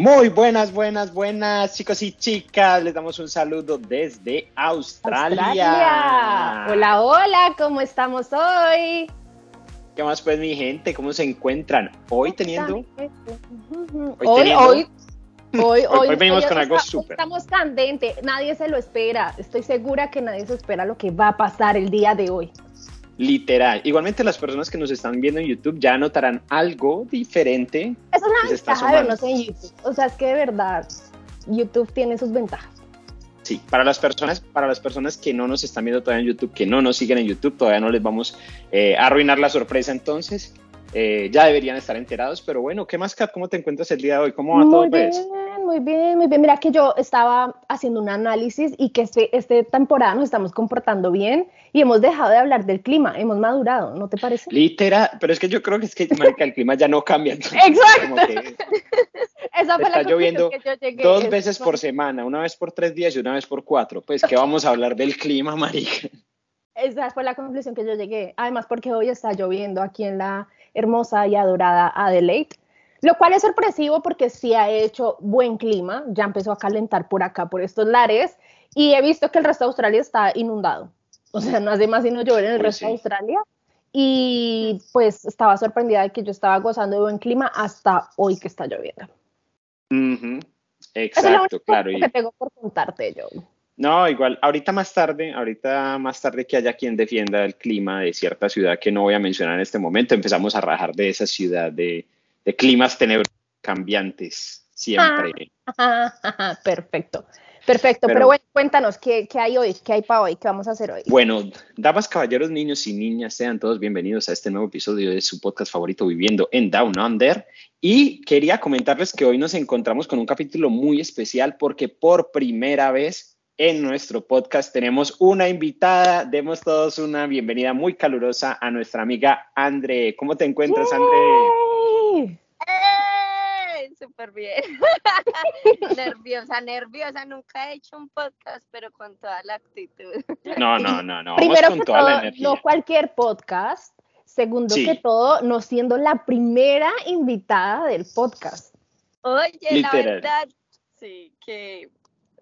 Muy buenas, buenas, buenas, chicos y chicas. Les damos un saludo desde Australia. Australia. Hola, hola, ¿cómo estamos hoy? ¿Qué más pues mi gente? ¿Cómo se encuentran? Hoy teniendo... Hoy, hoy, hoy, hoy, hoy venimos con algo súper. Estamos candente, nadie se lo espera. Estoy segura que nadie se espera lo que va a pasar el día de hoy. Literal. Igualmente las personas que nos están viendo en YouTube ya notarán algo diferente. Es una ventaja de vernos en YouTube. O sea, es que de verdad YouTube tiene sus ventajas. Sí, para las personas, para las personas que no nos están viendo todavía en YouTube, que no nos siguen en YouTube, todavía no les vamos eh, a arruinar la sorpresa entonces. Eh, ya deberían estar enterados, pero bueno, ¿qué más, Kat? ¿Cómo te encuentras el día de hoy? ¿Cómo va todo? Pues? muy bien, muy bien. Mira que yo estaba haciendo un análisis y que este, este temporada nos estamos comportando bien y hemos dejado de hablar del clima, hemos madurado, ¿no te parece? Literal, pero es que yo creo que es que el clima ya no cambia. Exacto. Esa fue está lloviendo que yo llegué, dos veces por semana, una vez por tres días y una vez por cuatro. Pues que vamos a hablar del clima, marica. Esa fue la conclusión que yo llegué. Además, porque hoy está lloviendo aquí en la hermosa y adorada Adelaide. Lo cual es sorpresivo porque sí ha hecho buen clima, ya empezó a calentar por acá, por estos lares, y he visto que el resto de Australia está inundado. O sea, no hace más sino llover en el resto de Australia. Y pues estaba sorprendida de que yo estaba gozando de buen clima hasta hoy que está lloviendo. Exacto, claro. Que tengo por contarte yo. No, igual, ahorita más tarde, ahorita más tarde que haya quien defienda el clima de cierta ciudad que no voy a mencionar en este momento, empezamos a rajar de esa ciudad de, de climas tenebrosos cambiantes siempre. perfecto. Perfecto, pero, bueno, cuéntanos, ¿qué, ¿qué, hay hoy? ¿Qué hay para hoy? ¿Qué vamos a hacer hoy? Bueno, damas, caballeros, niños y niñas, sean todos bienvenidos a este nuevo episodio de su podcast favorito, Viviendo en Down Under. Y quería comentarles que hoy nos encontramos con un capítulo muy especial porque por primera vez en nuestro podcast tenemos una invitada. Demos todos una bienvenida muy calurosa a nuestra amiga Andre. ¿Cómo te encuentras, Andre? Súper bien. nerviosa, nerviosa. Nunca he hecho un podcast, pero con toda la actitud. No, no, no, no. Primero con toda la energía. no cualquier podcast. Segundo que todo, no siendo la primera invitada del podcast. Oye, la verdad, sí, qué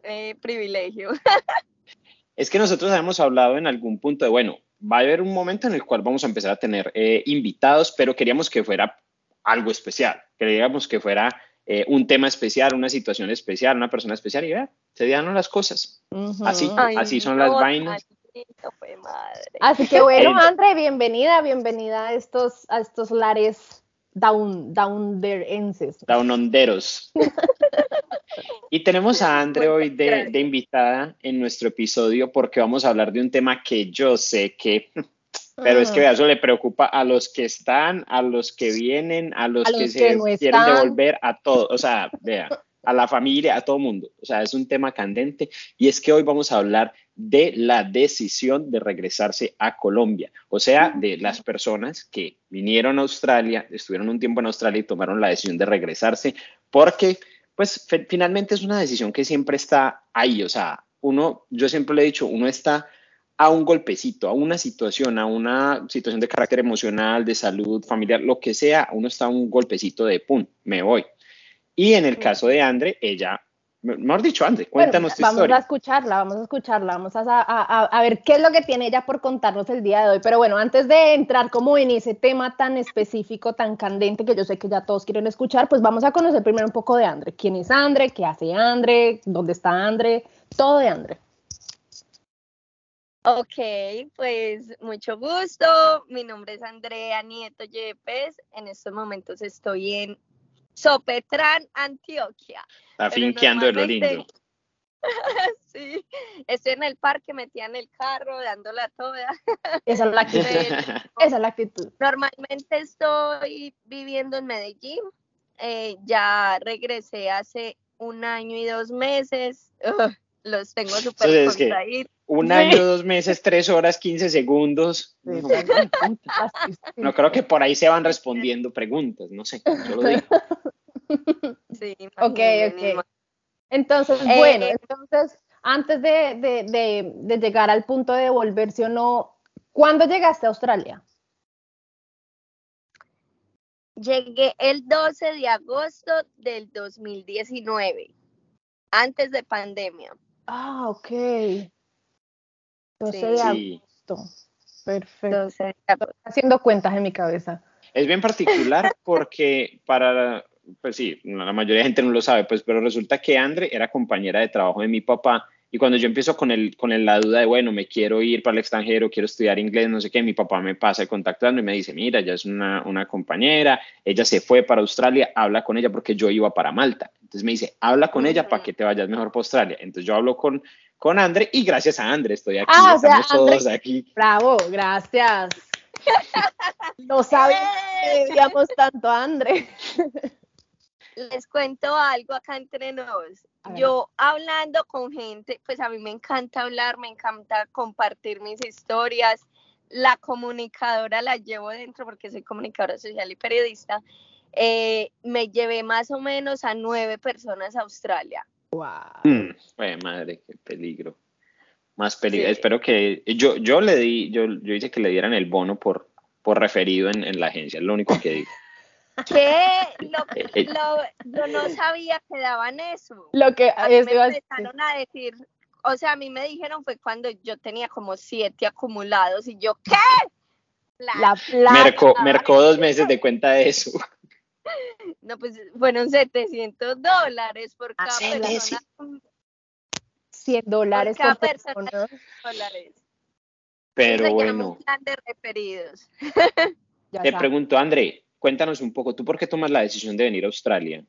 eh, privilegio. es que nosotros hemos hablado en algún punto de, bueno, va a haber un momento en el cual vamos a empezar a tener eh, invitados, pero queríamos que fuera algo especial, queríamos que fuera eh, un tema especial, una situación especial, una persona especial y vea, se dieron las cosas. Así, así son las vainas. Así que bueno, Andre, bienvenida, bienvenida a estos, a estos lares down, down Down onderos. y tenemos a Andre hoy de, de invitada en nuestro episodio porque vamos a hablar de un tema que yo sé que pero es que eso le preocupa a los que están, a los que vienen, a los, que, se quieren devolver, a todos, o sea, vea, a la familia, a todo mundo. O sea, es un tema candente. Y es que hoy vamos a hablar de la decisión de regresarse a Colombia, o sea, de las personas que vinieron a Australia, estuvieron un tiempo en Australia y tomaron la decisión de regresarse, porque pues finalmente es una decisión que siempre está ahí, o sea, uno, yo siempre le he dicho, uno está a un golpecito, a una situación, a una situación de carácter emocional, de salud, familiar, lo que sea, uno está a un golpecito de pum, me voy. Y en el caso de Andre, ella, mejor dicho, Andre, cuéntanos tu vamos historia. Vamos a escucharla, vamos a escucharla, vamos a, a, ver qué es lo que tiene ella por contarnos el día de hoy. Pero bueno, antes de entrar como en ese tema tan específico, tan candente, que yo sé que ya todos quieren escuchar, pues vamos a conocer primero un poco de Andre. ¿Quién es Andre? ¿Qué hace Andre? ¿Dónde está Andre? Todo de Andre. Ok, pues mucho gusto. Mi nombre es Andrea Nieto Yepes. En estos momentos estoy en Sopetrán, Antioquia. Está finqueando de lo lindo. sí, estoy en el parque, metida en el carro, dándola toda. Esa es la actitud. Esa es la actitud. Normalmente estoy viviendo en Medellín. Eh, ya regresé hace un año y dos meses. Los tengo súper contraídos. Un año, dos meses, tres horas, quince segundos. No, creo que por ahí se van respondiendo preguntas, no sé, yo lo digo. Sí, ok, ok. Entonces, eh, bueno, entonces, antes de, de, de, llegar al punto de devolverse o no, ¿cuándo llegaste a Australia? Llegué el 12 de agosto del 2019, antes de pandemia. Ah, ok. 12 de agosto. Perfecto. Haciendo cuentas en mi cabeza. Es bien particular porque para, pues sí, la mayoría de gente no lo sabe, pues, pero resulta que Andre era compañera de trabajo de mi papá y cuando yo empiezo con, el, con la duda de, bueno, me quiero ir para el extranjero, quiero estudiar inglés, no sé qué, mi papá me pasa el contacto y me dice, mira, ya es una, una compañera, ella se fue para Australia, habla con ella porque yo iba para Malta. Entonces me dice, habla con ella para que te vayas mejor para Australia. Entonces yo hablo con, con Andre y gracias a Andre estoy aquí, ah, estamos todos aquí. Bravo, gracias. no sabía que digamos tanto a Andre. Les cuento algo acá entre nos. Yo hablando con gente, pues a mí me encanta hablar, me encanta compartir mis historias. La comunicadora la llevo dentro porque soy comunicadora social y periodista. Eh, me llevé más o menos a nueve personas a Australia. Wow. Mm, madre, qué peligro. Más peligro. Espero que yo, yo le di, yo, yo hice que le dieran el bono por, por referido en, en la agencia, es lo único que digo. ¿Qué? Eh, eh. yo no sabía que daban eso. Lo que a me empezaron a decir, o sea, a mí me dijeron fue cuando yo tenía como siete acumulados y yo, ¿qué? La, plata. Mercó, dos meses de cuenta de eso. No, pues fueron 700 dólares por ah, cada persona. 100 dólares por cada persona. Dólares. Pero bueno. plan de referidos. Te pregunto, André, Cuéntanos un poco, ¿tú por qué tomas la decisión de venir a Australia?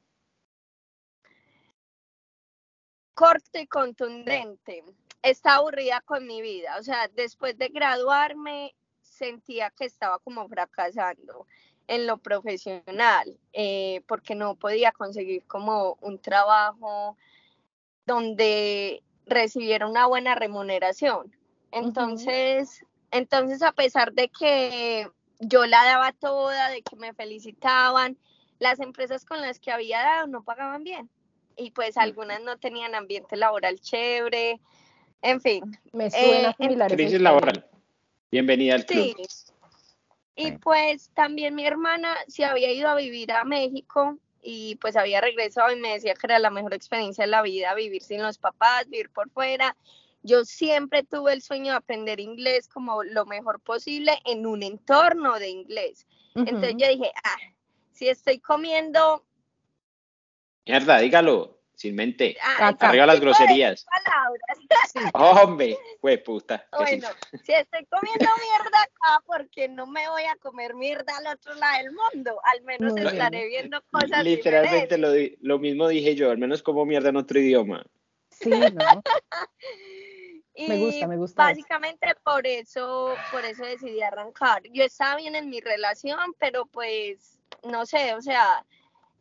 Corto y contundente. Está aburrida con mi vida. O sea, después de graduarme, sentía que estaba como fracasando en lo profesional, eh, porque no podía conseguir como un trabajo donde recibiera una buena remuneración. Entonces, entonces a pesar de que yo la daba toda, de que me felicitaban. Las empresas con las que había dado no pagaban bien y pues algunas no tenían ambiente laboral chévere, en fin. Me suena eh, Crisis laboral. Bienvenida al club. Sí. Y pues también mi hermana se había ido a vivir a México y pues había regresado y me decía que era la mejor experiencia de la vida, vivir sin los papás, vivir por fuera. Yo siempre tuve el sueño de aprender inglés como lo mejor posible en un entorno de inglés. Entonces yo dije, ah, si estoy comiendo... Mierda, dígalo, sin mente. Ah, Arriba las groserías. Hombre, pues puta. Bueno, si estoy comiendo mierda acá, porque no me voy a comer mierda al otro lado del mundo. Al menos estaré viendo cosas Literalmente lo, lo mismo dije yo, al menos como mierda en otro idioma. Sí, ¿no? me gusta, me gusta. Básicamente por eso, por eso decidí arrancar. Yo estaba bien en mi relación, pero pues, no sé, o sea,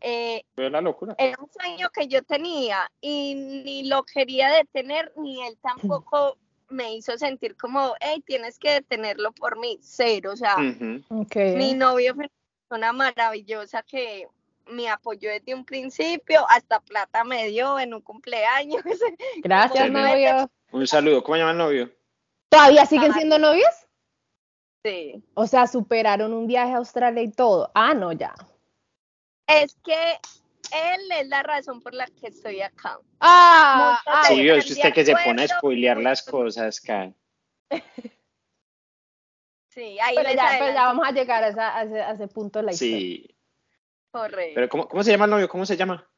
eh, la locura. Era un sueño que yo tenía y ni lo quería detener, ni él tampoco me hizo sentir como, hey, tienes que detenerlo por mí, cero, o sea, mi novio fue una persona maravillosa que me apoyó desde un principio, hasta plata me dio en un cumpleaños. Gracias, novio. Un saludo. ¿Cómo llama el novio? ¿Todavía siguen siendo novios? Sí. O sea, superaron un viaje a Australia y todo. Ah, no, ya. Es que él es la razón por la que estoy acá. Ah, sí, es usted que se pone a spoilear las cosas, Kai. Sí, ahí pero ya, pero ya, vamos a llegar a, ese, punto de la historia. Sí. Correcto. Pero ¿cómo, ¿cómo se llama el novio? ¿Cómo se llama?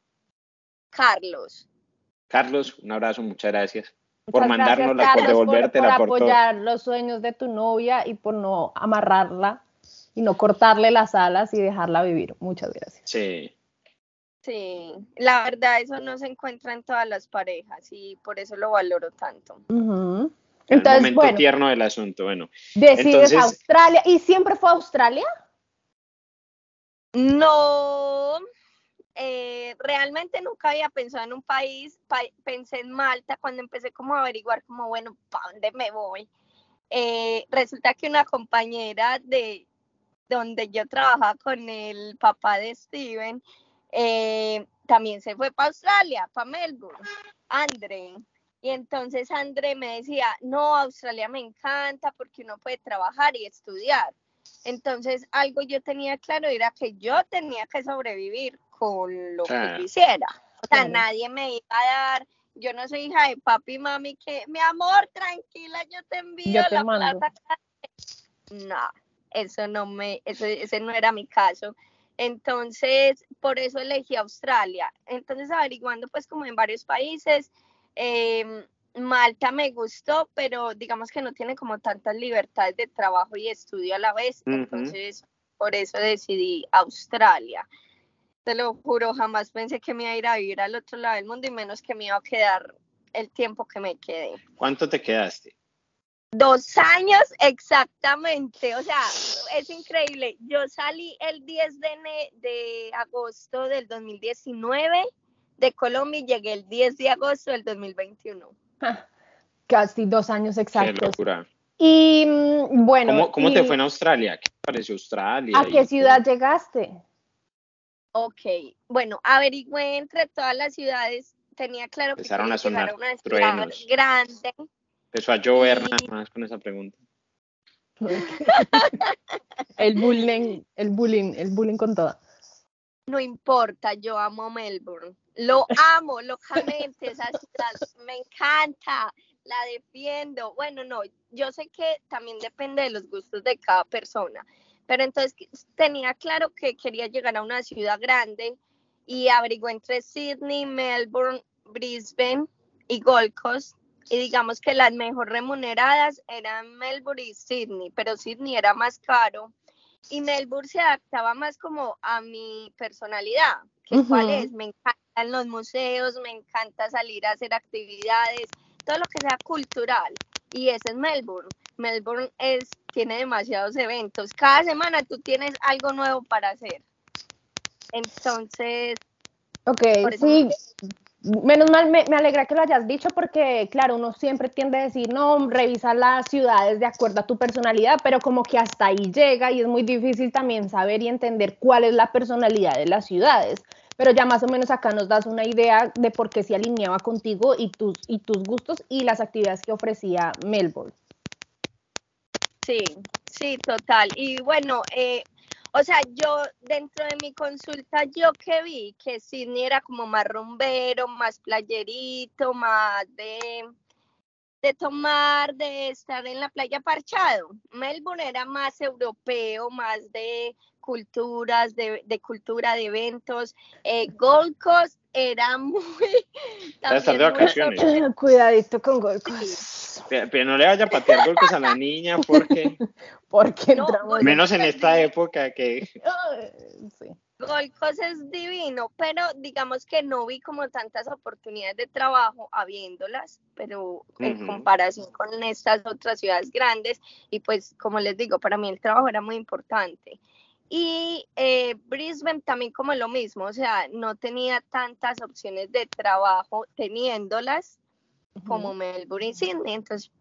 Carlos. Carlos, un abrazo, muchas gracias por mandárnosla, por devolvértela, por, por, apoyar los sueños de tu novia y por no amarrarla y no cortarle las alas y dejarla vivir. Muchas gracias. Sí. Sí, la verdad eso no se encuentra en todas las parejas y por eso lo valoro tanto. Entonces, el momento tierno del asunto, bueno. Decides Australia y siempre fue Australia. No, eh, realmente nunca había pensado en un país, pensé en Malta cuando empecé como a averiguar como, bueno, ¿para dónde me voy? Eh, resulta que una compañera de donde yo trabajaba con el papá de Steven, eh, también se fue para Australia, para Melbourne, André. Y entonces André me decía, no, Australia me encanta porque uno puede trabajar y estudiar. Entonces, algo yo tenía claro era que yo tenía que sobrevivir con lo que yo hiciera. O sea, nadie me iba a dar, yo no soy hija de papi y mami que, mi amor, tranquila, yo te envío la plata. No, eso no me, eso, ese no era mi caso. Entonces, por eso elegí Australia. Entonces, averiguando pues como en varios países, eh, Malta me gustó, pero digamos que no tiene como tantas libertades de trabajo y estudio a la vez, entonces por eso decidí Australia. Te lo juro, jamás pensé que me iba a ir a vivir al otro lado del mundo y menos que me iba a quedar el tiempo que me quedé. ¿Cuánto te quedaste? Dos años exactamente, o sea, es increíble. Yo salí el 10 de, de agosto del 2019 de Colombia y llegué el 10 de agosto del 2021. Casi dos años exactos. Qué locura. Y mm, bueno. ¿Cómo, te fue en Australia? ¿Qué pareció Australia? ¿A qué ciudad llegaste? Ok, bueno, averigüé entre todas las ciudades, tenía claro que Empezaron a sonar una ciudad grande. Empezó a llover nada más con esa pregunta. el bullying, el bullying, el bullying con todo. No importa, yo amo Melbourne. Lo amo locamente, esa ciudad me encanta, la defiendo. Bueno, no, yo sé que también depende de los gustos de cada persona, pero entonces tenía claro que quería llegar a una ciudad grande y averigué entre Sydney, Melbourne, Brisbane y Gold Coast. Y digamos que las mejor remuneradas eran Melbourne y Sydney, pero Sydney era más caro y Melbourne se adaptaba más como a mi personalidad, que cuál es, me encantan los museos, me encanta salir a hacer actividades, todo lo que sea cultural. Y ese es Melbourne. Melbourne es, tiene demasiados eventos. Cada semana tú tienes algo nuevo para hacer. Entonces, Ok, sí, Menos mal, me, alegra que lo hayas dicho porque, claro, uno siempre tiende a decir, no, revisa las ciudades de acuerdo a tu personalidad, pero como que hasta ahí llega y es muy difícil también saber y entender cuál es la personalidad de las ciudades. Pero ya más o menos acá nos das una idea de por qué se alineaba contigo y tus, y tus gustos y las actividades que ofrecía Melbourne. Sí, sí, total. Y bueno, eh, o sea, yo dentro de mi consulta, yo que vi que Sydney era como más rumbero, más playerito, más de, de tomar, de estar en la playa parchado. Melbourne era más europeo, más de culturas, de, de cultura, de eventos. Eh, Gold Coast era muy... También de vacaciones. Cuidadito con Gold Coast. Pero, no le vaya a patear golpes a la niña porque... porque Menos en esta época que... sí. Gold Coast es divino, pero digamos que no vi como tantas oportunidades de trabajo habiéndolas, pero en comparación con estas otras ciudades grandes, y pues como les digo, para mí el trabajo era muy importante. Y eh, Brisbane también como lo mismo, o sea, no tenía tantas opciones de trabajo teniéndolas como Melbourne y Sydney. Entonces,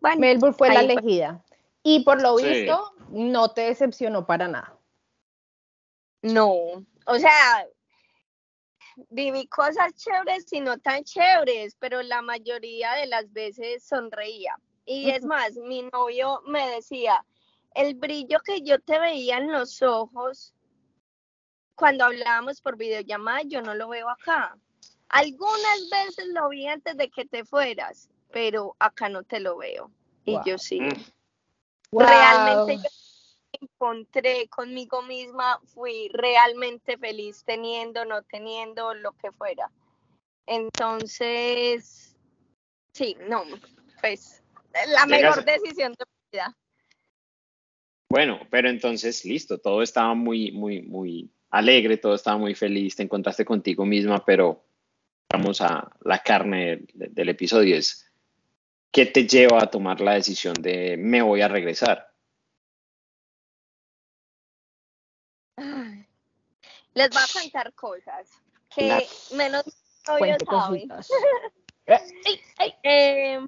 bueno. Melbourne fue la elegida. Y por lo visto, no te decepcionó para nada. No, o sea, viví cosas chéveres y no tan chéveres, pero la mayoría de las veces sonreía. Y es más, mi novio me decía, el brillo que yo te veía en los ojos cuando hablábamos por videollamada, yo no lo veo acá. Algunas veces lo vi antes de que te fueras, pero acá no te lo veo. Y yo sí. Realmente yo me encontré conmigo misma, fui realmente feliz teniendo, no teniendo, lo que fuera. Entonces, sí, no, pues la mejor decisión de mi vida. Bueno, pero entonces, listo, todo estaba muy, muy, muy alegre, todo estaba muy feliz, te encontraste contigo misma, pero vamos a la carne del, episodio, es ¿qué te lleva a tomar la decisión de me voy a regresar? Les voy a contar cosas que menos obvio saben. eh,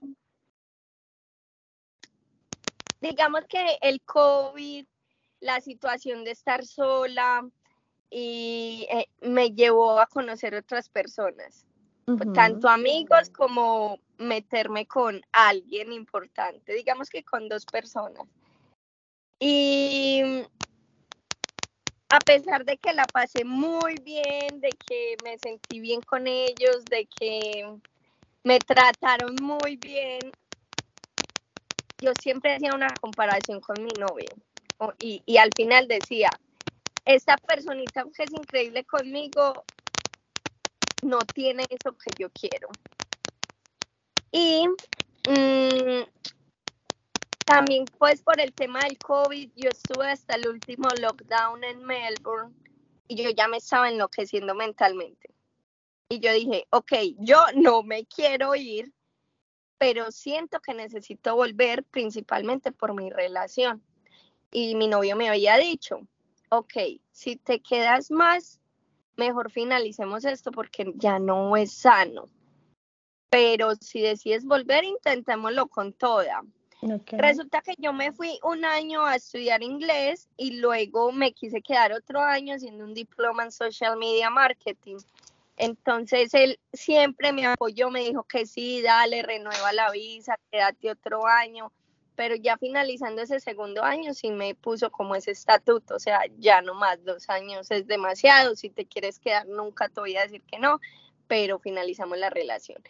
digamos que el COVID, la situación de estar sola, y eh, me llevó a conocer otras personas, tanto amigos como meterme con alguien importante, digamos que con dos personas. Y a pesar de que la pasé muy bien, de que me sentí bien con ellos, de que me trataron muy bien, yo siempre hacía una comparación con mi novio y, al final decía, esta personita que es increíble conmigo no tiene eso que yo quiero. Y mmm, también pues por el tema del COVID, yo estuve hasta el último lockdown en Melbourne y yo ya me estaba enloqueciendo mentalmente. Y yo dije, ok, yo no me quiero ir, pero siento que necesito volver principalmente por mi relación. Y mi novio me había dicho, ok, si te quedas más, mejor finalicemos esto porque ya no es sano. Pero si decides volver, intentémoslo con toda. Resulta que yo me fui un año a estudiar inglés y luego me quise quedar otro año haciendo un diploma en social media marketing. Entonces él siempre me apoyó, me dijo que sí, dale, renueva la visa, quédate otro año, pero ya finalizando ese segundo año sí me puso como ese estatuto, o sea, ya no más, dos años es demasiado, si te quieres quedar nunca te voy a decir que no, pero finalizamos la relación.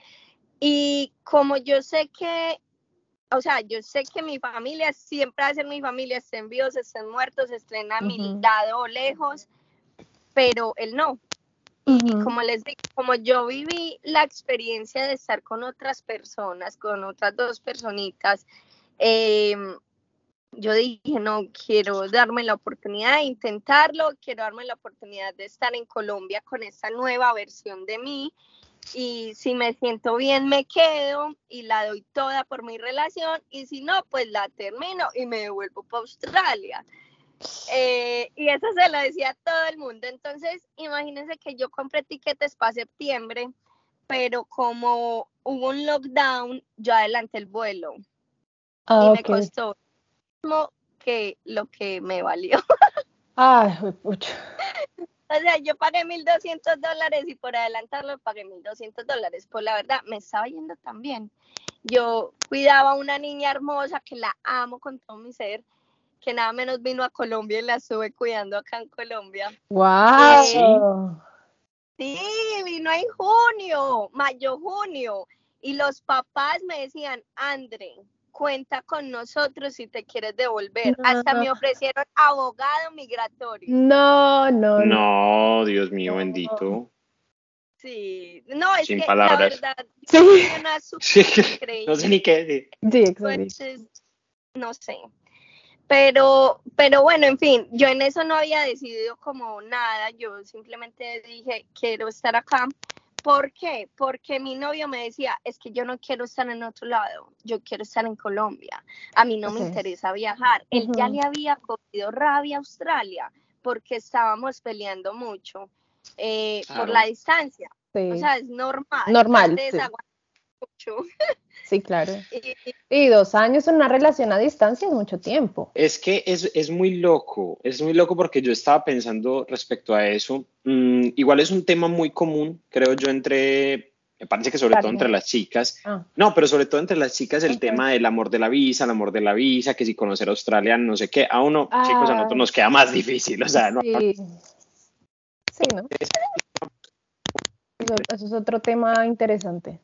Y como yo sé que o sea, yo sé que mi familia siempre va a ser mi familia, estén vivos, estén muertos, estén a mi lado o lejos, pero él no. Y como les digo, como yo viví la experiencia de estar con otras personas, con otras dos personitas, em, yo dije, no, quiero darme la oportunidad de intentarlo, quiero darme la oportunidad de estar en Colombia con esta nueva versión de mí y si me siento bien me quedo y la doy toda por mi relación y si no, pues la termino y me devuelvo para Australia. Eh, y eso se lo decía a todo el mundo. Entonces, imagínense que yo compré tiquetes para septiembre, pero como hubo un lockdown, yo adelanté el vuelo. Ah, y me costó como que lo que me valió. Ay, pucha. O sea, yo pagué 1.200 dólares y por adelantarlo pagué 1.200 dólares. Pues la verdad, me estaba yendo tan bien. Yo cuidaba a una niña hermosa que la amo con todo mi ser, que nada menos vino a Colombia y la estuve cuidando acá en Colombia. ¡Wow! sí, vino en junio, mayo, junio. Y los papás me decían, Andre, cuenta con nosotros si te quieres devolver. Hasta me ofrecieron abogado migratorio. No, no. No, Dios mío, bendito. Sí, no, es que la verdad, sí. No sé ni qué decir. Sí, exacto. Pues, no sé. Pero, pero bueno, en fin, yo en eso no había decidido como nada, yo simplemente dije, quiero estar acá ¿Por qué? Porque mi novio me decía, es que yo no quiero estar en otro lado, yo quiero estar en Colombia. A mí no me interesa viajar. Él ya le había cogido rabia a Australia porque estábamos peleando mucho eh, por la distancia. O sea, es normal. Normal. Sí, claro. Y, dos años en una relación a distancia es mucho tiempo. Es que es, es muy loco, es muy loco porque yo estaba pensando respecto a eso. Mm, igual es un tema muy común, creo yo, entre, me parece que sobre todo entre las chicas. Ah. No, pero sobre todo entre las chicas el tema del amor de la visa, el amor de la visa, que si conocer a Australia, no sé qué. A uno, chicos, a nosotros ah. nos queda más difícil, o sea, no. Sí, sí ¿no? Eso es otro tema interesante.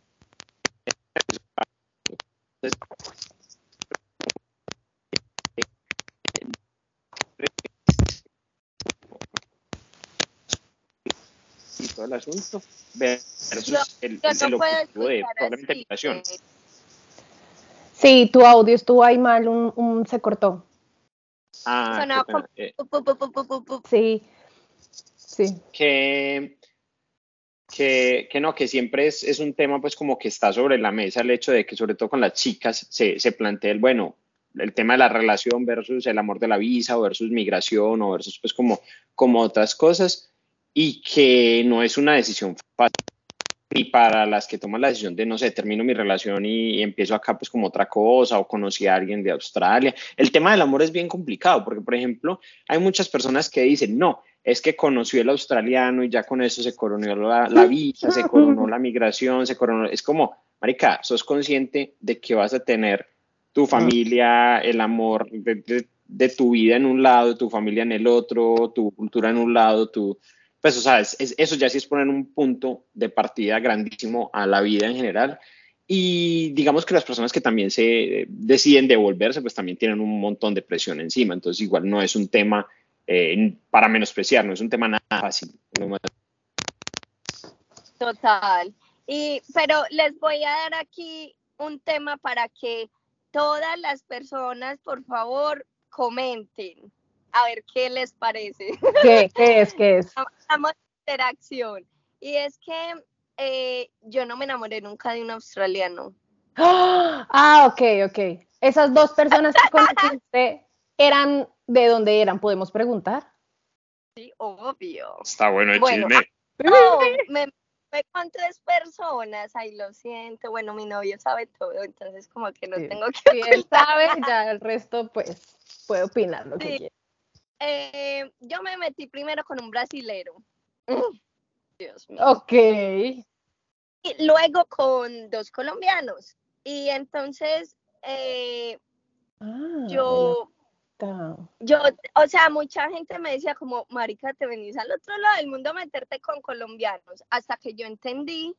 Y todo el asunto versus el, el objetivo de probablemente Sí, tu audio estuvo ahí mal, un, un se cortó. Ah, eh. sí, sí. Que que, no, que siempre es, es, un tema pues como que está sobre la mesa el hecho de que sobre todo con las chicas se, se plantea el, bueno, el tema de la relación versus el amor de la visa o versus migración o versus pues como, como otras cosas y que no es una decisión fácil y para las que toman la decisión de, no sé, termino mi relación y, empiezo acá pues como otra cosa o conocí a alguien de Australia. El tema del amor es bien complicado porque, por ejemplo, hay muchas personas que dicen, no, es que conoció el australiano y ya con eso se coronó la, la visa, se coronó la migración, se coronó, es como, marica, sos consciente de que vas a tener tu familia, el amor de, de tu vida en un lado, tu familia en el otro, tu cultura en un lado, tu, pues, o sea, eso ya sí es poner un punto de partida grandísimo a la vida en general. Y digamos que las personas que también se deciden devolverse, pues también tienen un montón de presión encima. Entonces, igual no es un tema eh, para menospreciar, no es un tema nada fácil. Total. Y, pero les voy a dar aquí un tema para que todas las personas, por favor, comenten. A ver qué les parece. ¿Qué, qué es? ¿Qué es? Vamos interacción. Y es que eh, yo no me enamoré nunca de un australiano. Ah, ok, ok. Esas dos personas que conociste eran de dónde eran, podemos preguntar. Sí, obvio. Está bueno el chisme. No, me, me con tres personas, ay, lo siento. Bueno, mi novio sabe todo, entonces como que no tengo que. Si él sabe, ya el resto, pues, puede opinar lo que quiera. Eh, yo me metí primero con un brasilero. Dios mío. Ok. Y luego con dos colombianos. Y entonces eh, ah, yo, yo, o sea, mucha gente me decía como, marica, te venís al otro lado del mundo a meterte con colombianos, hasta que yo entendí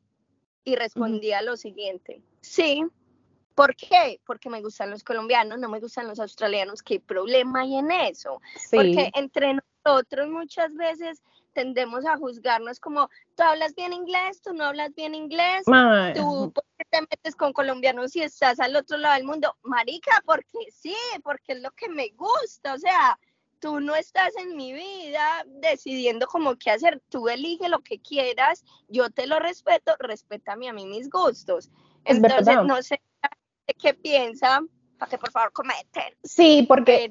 y respondí a lo siguiente, sí, ¿por qué? Porque me gustan los colombianos, no me gustan los australianos, ¿qué problema hay en eso? Porque entre nosotros muchas veces tendemos a juzgarnos como, tú hablas bien inglés, tú no hablas bien inglés, tú ¿por qué te metes con colombianos si estás al otro lado del mundo? Marica, porque sí, porque es lo que me gusta, o sea, tú no estás en mi vida decidiendo como qué hacer, tú elige lo que quieras, yo te lo respeto, respétame a mí mis gustos. Entonces, no sé qué piensan, para que por favor comenten. Sí, porque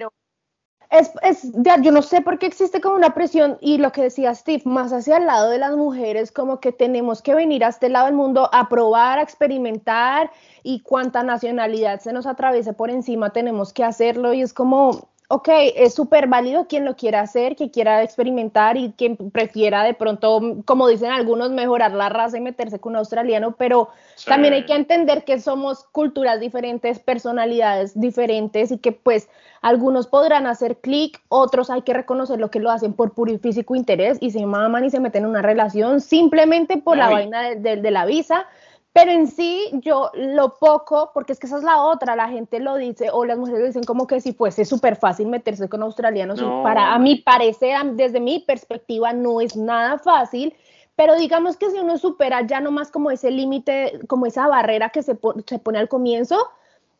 es, es yo no sé por qué existe como una presión y lo que decía Steve, más hacia el lado de las mujeres, como que tenemos que venir a este lado del mundo a probar, a experimentar y cuánta nacionalidad se nos atraviese por encima tenemos que hacerlo y es como, ok, es súper válido quien lo quiera hacer, quien quiera experimentar y quien prefiera de pronto, como dicen algunos, mejorar la raza y meterse con un australiano, pero también hay que entender que somos culturas diferentes, personalidades diferentes y que pues algunos podrán hacer clic, otros hay que reconocer lo que lo hacen por puro y físico interés y se maman y se meten en una relación simplemente por la vaina de, de la visa pero en sí, yo lo poco, porque es que esa es la otra, la gente lo dice, o las mujeres dicen como que si fuese súper fácil meterse con australianos, para a mi parecer, desde mi perspectiva, no es nada fácil, pero digamos que si uno supera ya nomás como ese límite, como esa barrera que se, se pone al comienzo,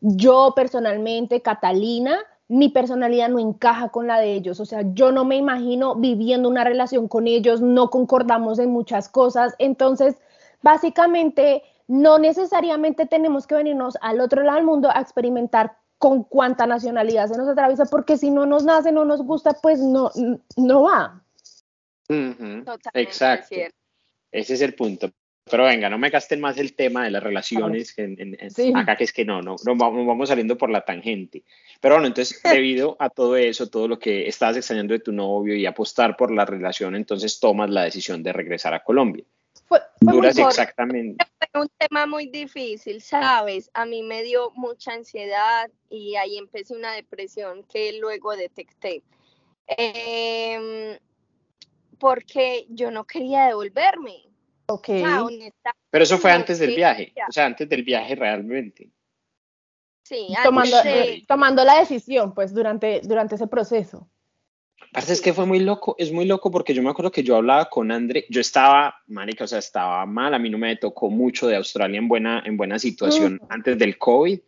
yo personalmente, Catalina, mi personalidad no encaja con la de ellos, o sea, yo no me imagino viviendo una relación con ellos, no concordamos en muchas cosas, entonces, básicamente no necesariamente tenemos que venirnos al otro lado del mundo a experimentar con cuánta nacionalidad se nos atraviesa, porque si no nos nace, no nos gusta, pues no, no va. Exacto. Ese es el punto. Pero venga, no me gasten más el tema de las relaciones acá, que es que no, no, no vamos, vamos saliendo por la tangente. Pero bueno, entonces, debido a todo eso, todo lo que estabas extrañando de tu novio y apostar por la relación, entonces tomas la decisión de regresar a Colombia. Fue, exactamente. Fue un tema muy difícil, ¿sabes? A mí me dio mucha ansiedad y ahí empecé una depresión que luego detecté. Em, porque yo no quería devolverme. Ok. Pero eso fue antes del viaje, o sea, antes del viaje realmente. Sí, tomando, tomando la decisión, pues, durante, durante ese proceso. Aparte es que fue muy loco, es muy loco porque yo me acuerdo que yo hablaba con André, yo estaba, marica, o sea, estaba mal, a mí no me tocó mucho de Australia en buena, en buena situación antes del COVID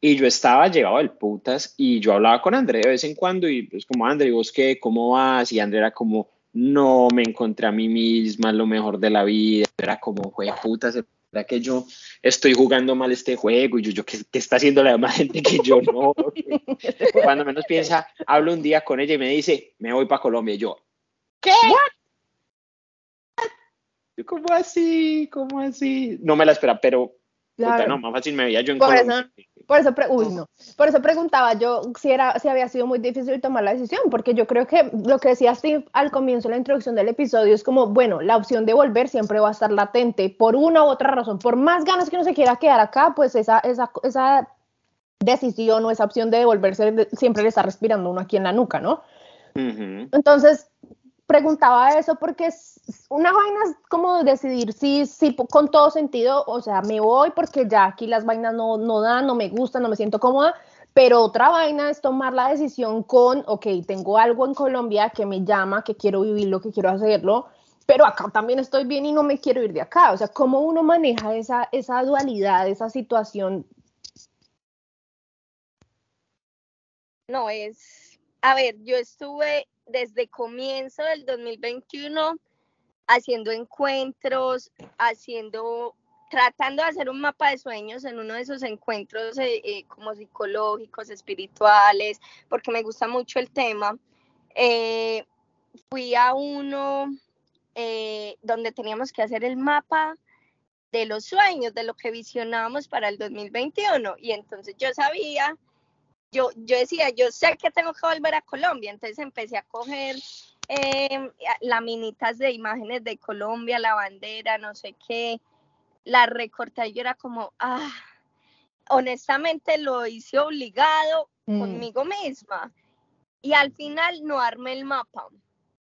y yo estaba llevado del putas y yo hablaba con André de vez en cuando y pues como, André, ¿vos qué? ¿Cómo vas? Y André era como, no, me encontré a mí misma, lo mejor de la vida, era como, fue putas, ¿Será que yo estoy jugando mal este juego? Y yo, yo ¿qué, está haciendo la demás gente que yo no? Cuando menos piensa, hablo un día con ella y me dice, me voy para Colombia. Y yo, ¿qué? ¿Cómo así? ¿Cómo así? No me la espera, pero no, más fácil me veía yo en por Eso, por eso, por eso preguntaba yo si, era, si había sido muy difícil tomar la decisión, porque yo creo que lo que decía Steve al comienzo de la introducción del episodio es como, bueno, la opción de volver siempre va a estar latente por una u otra razón. Por más ganas que uno se quiera quedar acá, pues esa, esa, esa decisión o esa opción de devolverse, siempre le está respirando uno aquí en la nuca, ¿no? Entonces, preguntaba eso porque es una vaina es como decidir si, si con todo sentido, o sea, me voy porque ya aquí las vainas no, no dan, no me gustan, no me siento cómoda, pero otra vaina es tomar la decisión con, ok, tengo algo en Colombia que me llama, que quiero vivirlo, que quiero hacerlo, pero acá también estoy bien y no me quiero ir de acá. O sea, ¿cómo uno maneja esa, esa dualidad, esa situación No, es, a ver, yo estuve desde comienzo del 2021 haciendo encuentros, haciendo, tratando de hacer un mapa de sueños en uno de esos encuentros eh, eh, como psicológicos, espirituales, porque me gusta mucho el tema. Eh, fui a uno donde teníamos que hacer el mapa de los sueños, de lo que visionábamos para el 2021. Y entonces yo sabía yo, yo decía, yo sé que tengo que volver a Colombia, entonces empecé a coger eh, laminitas de imágenes de Colombia, la bandera, no sé qué, la recorté y yo era como, ah, honestamente lo hice obligado mm. conmigo misma y al final no armé el mapa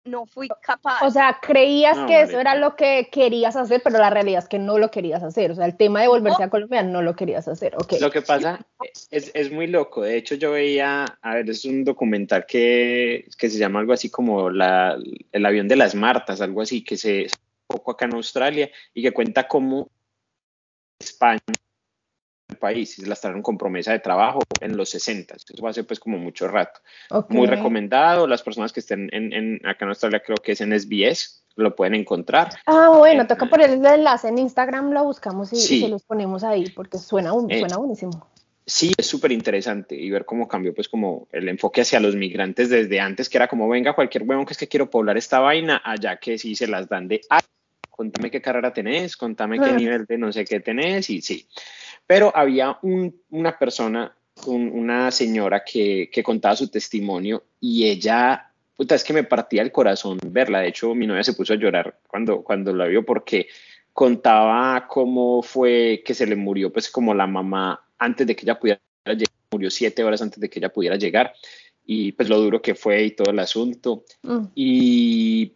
no fui capaz. O sea, creías que eso era lo que querías hacer, pero la realidad es que no lo querías hacer. O sea, el tema de volverse a Colombia no lo querías hacer. Okay. Lo que pasa es, es, muy loco. De hecho, yo veía, a ver, es un documental que, que se llama algo así como la, el avión de las Martas, algo así, que se poco acá en Australia y que cuenta cómo España país y la trajeron con promesa de trabajo en los 60. Eso va a ser pues como mucho rato. Muy recomendado. Las personas que estén en, acá en Australia creo que es en SBS, lo pueden encontrar. Ah, bueno, eh, toca poner el enlace en Instagram, lo buscamos y, se los ponemos ahí porque suena, eh, suena buenísimo. Sí, es súper interesante y ver cómo cambió pues como el enfoque hacia los migrantes desde antes, que era como venga cualquier huevón que es que quiero poblar esta vaina, allá que sí se las dan de, ah, contame qué carrera tenés, contame qué ah. nivel de no sé qué tenés y sí. Pero había una persona, una señora que, contaba su testimonio y ella, puta, es que me partía el corazón verla. De hecho, mi novia se puso a llorar cuando, cuando la vio porque contaba cómo fue que se le murió, pues como la mamá antes de que ella pudiera llegar, murió siete horas antes de que ella pudiera llegar y pues lo duro que fue y todo el asunto. Mm. Y,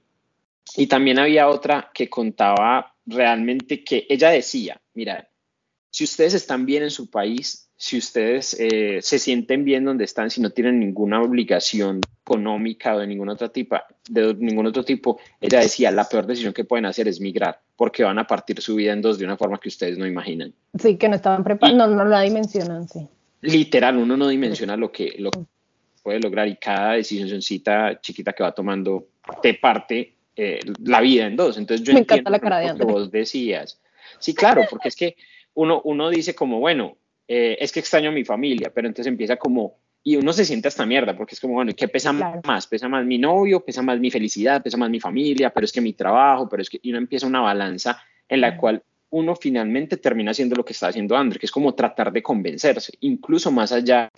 y también había otra que contaba realmente que ella decía, mira, si ustedes están bien en su país, si ustedes eh, se sienten bien donde están, si no tienen ninguna obligación económica o de ningún otro tipo, de ningún otro tipo, ella decía, la peor decisión que pueden hacer es migrar, porque van a partir su vida en dos de una forma que ustedes no imaginan. Sí, que no estaban preparados, no, no la dimensionan, sí. Literal, uno no dimensiona lo que, lo puede lograr y cada decisióncita chiquita que va tomando te parte eh, la vida en dos. Entonces yo Me entiendo la cara de lo que vos decías. Sí, claro, porque es que uno, uno dice como, bueno, eh, es que extraño a mi familia, pero entonces empieza como, y uno se siente hasta mierda, porque es como, bueno, ¿qué pesa más? Pesa más mi novio, pesa más mi felicidad, pesa más mi familia, pero es que mi trabajo, pero es que, y uno empieza una balanza en la cual uno finalmente termina haciendo lo que está haciendo André, que es como tratar de convencerse, incluso más allá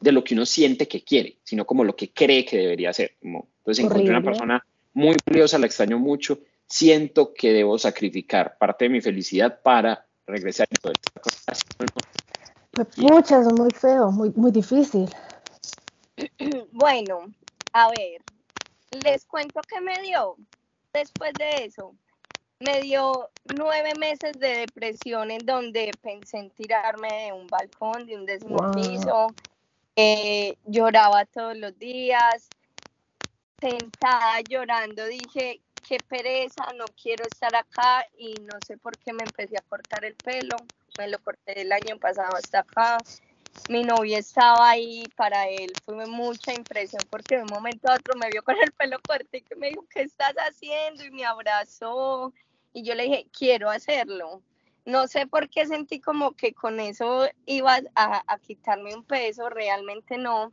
de lo que uno siente que quiere, sino como lo que cree que debería hacer. Como, entonces encontré una persona muy valiosa, la extraño mucho, siento que debo sacrificar parte de mi felicidad para regresar Pues muchas, muy feo, muy, muy difícil. Bueno, a ver, les cuento qué me dio después de eso. Me dio nueve meses de depresión en donde pensé en tirarme de un balcón, de un décimo piso. Eh, lloraba todos los días, sentada llorando, dije, qué pereza, no quiero estar acá y no sé por qué me empecé a cortar el pelo, me lo corté el año pasado hasta acá. Mi novia estaba ahí, para él fue mucha impresión porque de un momento a otro me vio con el pelo corto y que me dijo, ¿qué estás haciendo? Y me abrazó y yo le dije, quiero hacerlo. No sé por qué sentí como que con eso iba a, quitarme un peso, realmente no,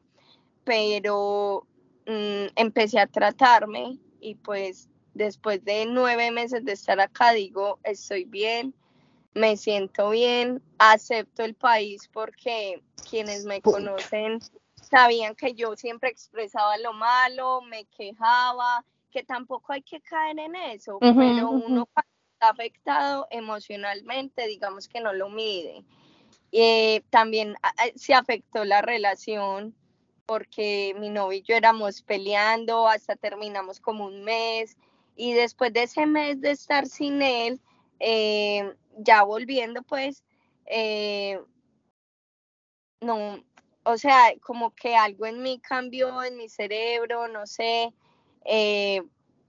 pero mm, empecé a tratarme y pues después de nueve meses de estar acá, digo, estoy bien, me siento bien, acepto el país porque quienes me conocen sabían que yo siempre expresaba lo malo, me quejaba, que tampoco hay que caer en eso, pero uno está afectado emocionalmente, digamos que no lo mide. Eh, también se afectó la relación porque mi novio y yo éramos peleando, hasta terminamos como un mes y después de ese mes de estar sin él, eh, ya volviendo pues, eh, no, o sea, como que algo en mí cambió, en mi cerebro, no sé, eh,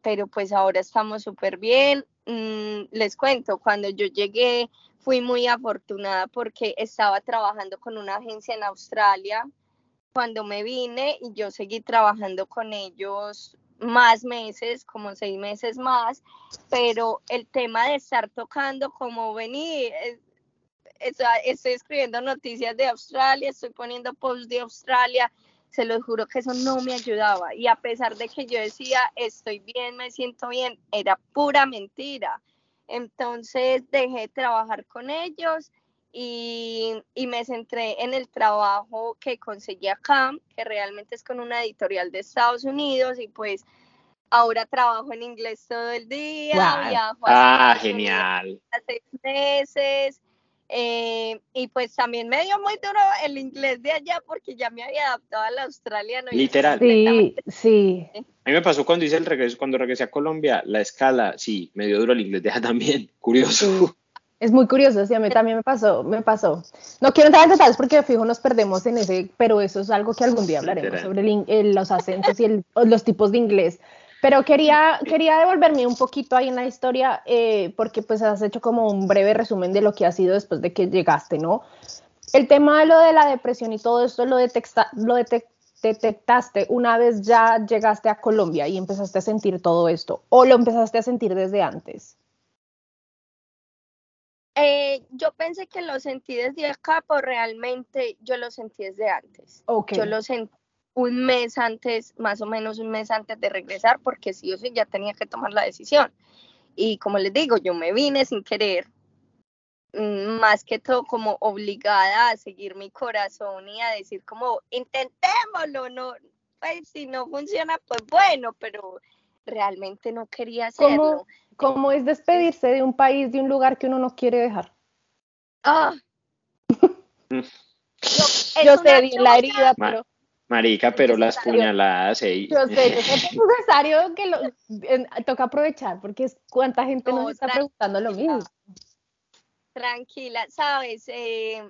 pero pues ahora estamos súper bien. Mm, les cuento, cuando yo llegué fui muy afortunada porque estaba trabajando con una agencia en Australia cuando me vine y yo seguí trabajando con ellos más meses, como seis meses más, pero el tema de estar tocando como venir, estoy escribiendo noticias de Australia, estoy poniendo posts de Australia, se los juro que eso no me ayudaba. Y a pesar de que yo decía, estoy bien, me siento bien, era pura mentira. Entonces dejé de trabajar con ellos y, y, me centré en el trabajo que conseguí acá, que realmente es con una editorial de Estados Unidos y pues ahora trabajo en inglés todo el día. ah, genial. Seis meses eh, y pues también me dio muy duro el inglés de allá porque ya me había adaptado al australiano. Literal. Sí, sí. A mí me pasó cuando hice el regreso, cuando regresé a Colombia, la escala, sí, me dio duro el inglés de allá también. Curioso. Es muy curioso, sí, a mí también me pasó, me pasó. No quiero entrar en detalles porque fijo nos perdemos en ese, pero eso es algo que algún día hablaremos sobre los acentos y los tipos de inglés. Pero quería, quería devolverme un poquito ahí en la historia, eh, porque pues has hecho como un breve resumen de lo que ha sido después de que llegaste, ¿no? El tema de lo de la depresión y todo esto lo, detecta, lo detectaste una vez ya llegaste a Colombia y empezaste a sentir todo esto, o lo empezaste a sentir desde antes. Eh, yo pensé que lo sentí desde acá, pero realmente yo lo sentí desde antes. Okay. Yo lo sentí un mes antes, más o menos un mes antes de regresar, porque sí o sí ya tenía que tomar la decisión. Y como les digo, yo me vine sin querer, mm, más que todo como obligada a seguir mi corazón y a decir como, intentémoslo, no, pues si no funciona, pues bueno, pero realmente no quería hacerlo. ¿Cómo, es despedirse de un país, de un lugar que uno no quiere dejar? Ah. yo, sé bien la herida, pero... Marica, pero las puñaladas, ¿eh? Yo sé, es necesario que lo toca aprovechar, porque es cuánta gente nos está preguntando lo mismo. Tranquila, sabes, eh,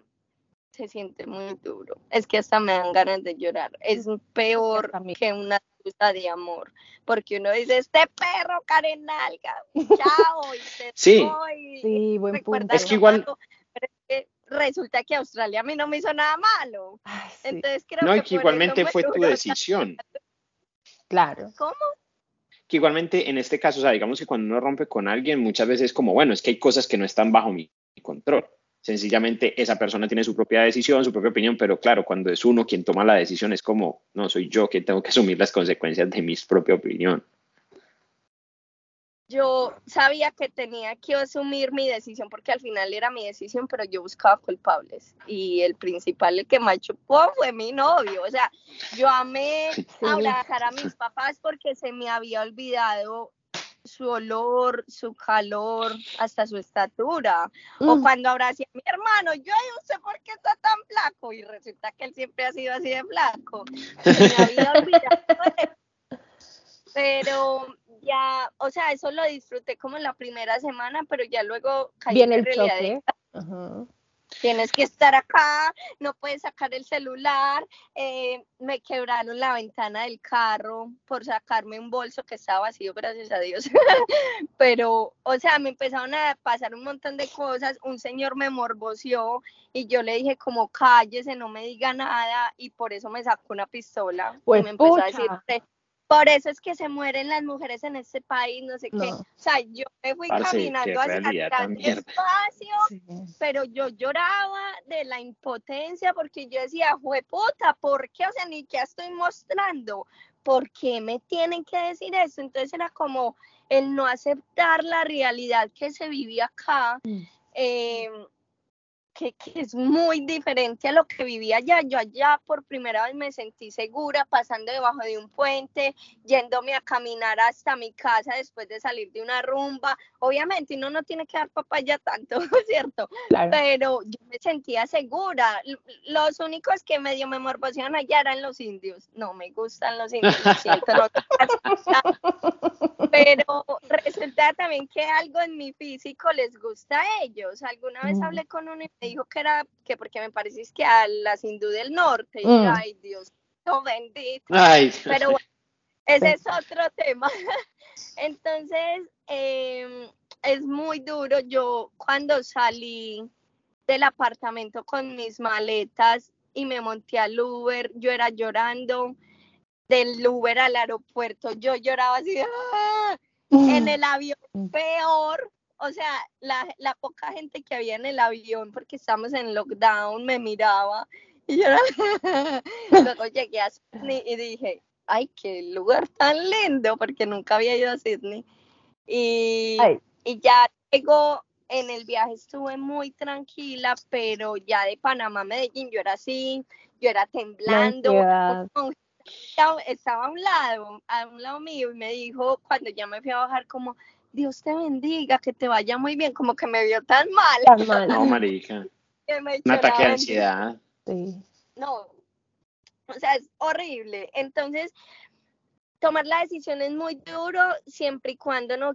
se siente muy duro. Es que hasta me dan ganas de llorar. Es peor que una de amor, porque uno dice, este perro carenalga, chao, y te sí. Sí, buen punto. Es que igual resulta que Australia a mí no me hizo nada malo. Entonces creo no, que, y que igualmente fue tu decisión. Claro. ¿Cómo? Que igualmente en este caso, o sea, digamos que cuando uno rompe con alguien, muchas veces es como, bueno, es que hay cosas que no están bajo mi control. Sencillamente esa persona tiene su propia decisión, su propia opinión, pero claro, cuando es uno quien toma la decisión, es como, no, soy yo quien tengo que asumir las consecuencias de mi propia opinión. Yo sabía que tenía que asumir mi decisión porque al final era mi decisión, pero yo buscaba culpables. Y el principal, el que me chupó fue mi novio. O sea, yo amé abrazar a mis papás porque se me había olvidado su olor, su calor, hasta su estatura. O mm. cuando abracé a mi hermano, yo no sé por qué está tan flaco y resulta que él siempre ha sido así de flaco. Pero ya, o sea, eso lo disfruté como en la primera semana, pero ya luego caí en el realidad. Tienes que estar acá, no puedes sacar el celular. Eh, me quebraron la ventana del carro por sacarme un bolso que estaba vacío, gracias a Dios. Pero, o sea, me empezaron a pasar un montón de cosas. Un señor me morboció y yo le dije como cállese, no me diga nada y por eso me sacó una pistola. Pues y me empezó a decir, por eso es que se mueren las mujeres en este país, no sé qué. O sea, yo me fui caminando hacia atrás despacio, pero yo lloraba de la impotencia porque yo decía, puta, ¿por qué? O sea, ni qué estoy mostrando. ¿Por qué me tienen que decir eso? Entonces era como el no aceptar la realidad que se vivía acá. Mm. Em, que, es muy diferente a lo que vivía allá. Yo allá por primera vez me sentí segura pasando debajo de un puente, yéndome a caminar hasta mi casa después de salir de una rumba. Obviamente uno no tiene que dar papaya tanto, ¿cierto? Pero yo me sentía segura. Los únicos que medio me morboseaban allá eran los indios. No me gustan los indios, siento, Pero resulta también que algo en mi físico les gusta a ellos. Alguna vez mm. hablé con uno y me dijo que era que porque me parece que a las hindú del norte. Y mm. ay, Dios, no bendito. Pero bueno, ese es otro tema. Entonces, em, es muy duro. Yo cuando salí del apartamento con mis maletas y me monté al Uber, yo era llorando del Uber al aeropuerto, yo lloraba así, ¡ah! en mm. el avión peor, o sea, la, la, poca gente que había en el avión, porque estamos en lockdown, me miraba y yo luego llegué a Sydney y dije, ay, qué lugar tan lindo, porque nunca había ido a Sydney. Y, y ya luego en el viaje estuve muy tranquila, pero ya de Panamá a Medellín yo era así, yo era temblando. Estaba a un lado, a un lado mío y me dijo cuando ya me fui a bajar como, Dios te bendiga, que te vaya muy bien, como que me vio tan mal. Tan mal. No, marica. Un ataque de ansiedad. Sí. No, o sea, es horrible. Entonces, tomar la decisión es muy duro siempre y cuando no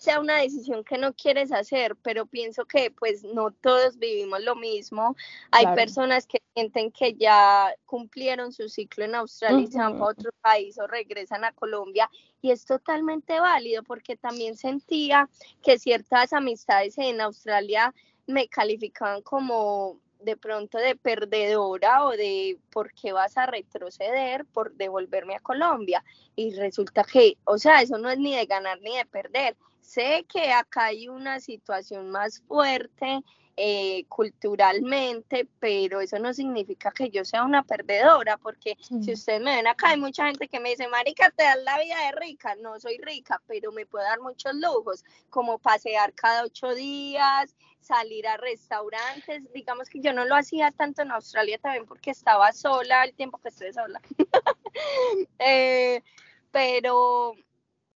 sea una decisión que no quieres hacer, pero pienso que pues no todos vivimos lo mismo. Hay personas que sienten que ya cumplieron su ciclo en Australia y se van a otro país o regresan a Colombia y es totalmente válido porque también sentía que ciertas amistades en Australia me calificaban como de pronto de perdedora o de por qué vas a retroceder por devolverme a Colombia. Y resulta que, o sea, eso no es ni de ganar ni de perder. Sé que acá hay una situación más fuerte eh, culturalmente, pero eso no significa que yo sea una perdedora, porque si ustedes me ven acá, hay mucha gente que me dice, Marica, te das la vida de rica. No soy rica, pero me puedo dar muchos lujos, como pasear cada ocho días, salir a restaurantes. Digamos que yo no lo hacía tanto en Australia también porque estaba sola el tiempo que estuve sola. eh, pero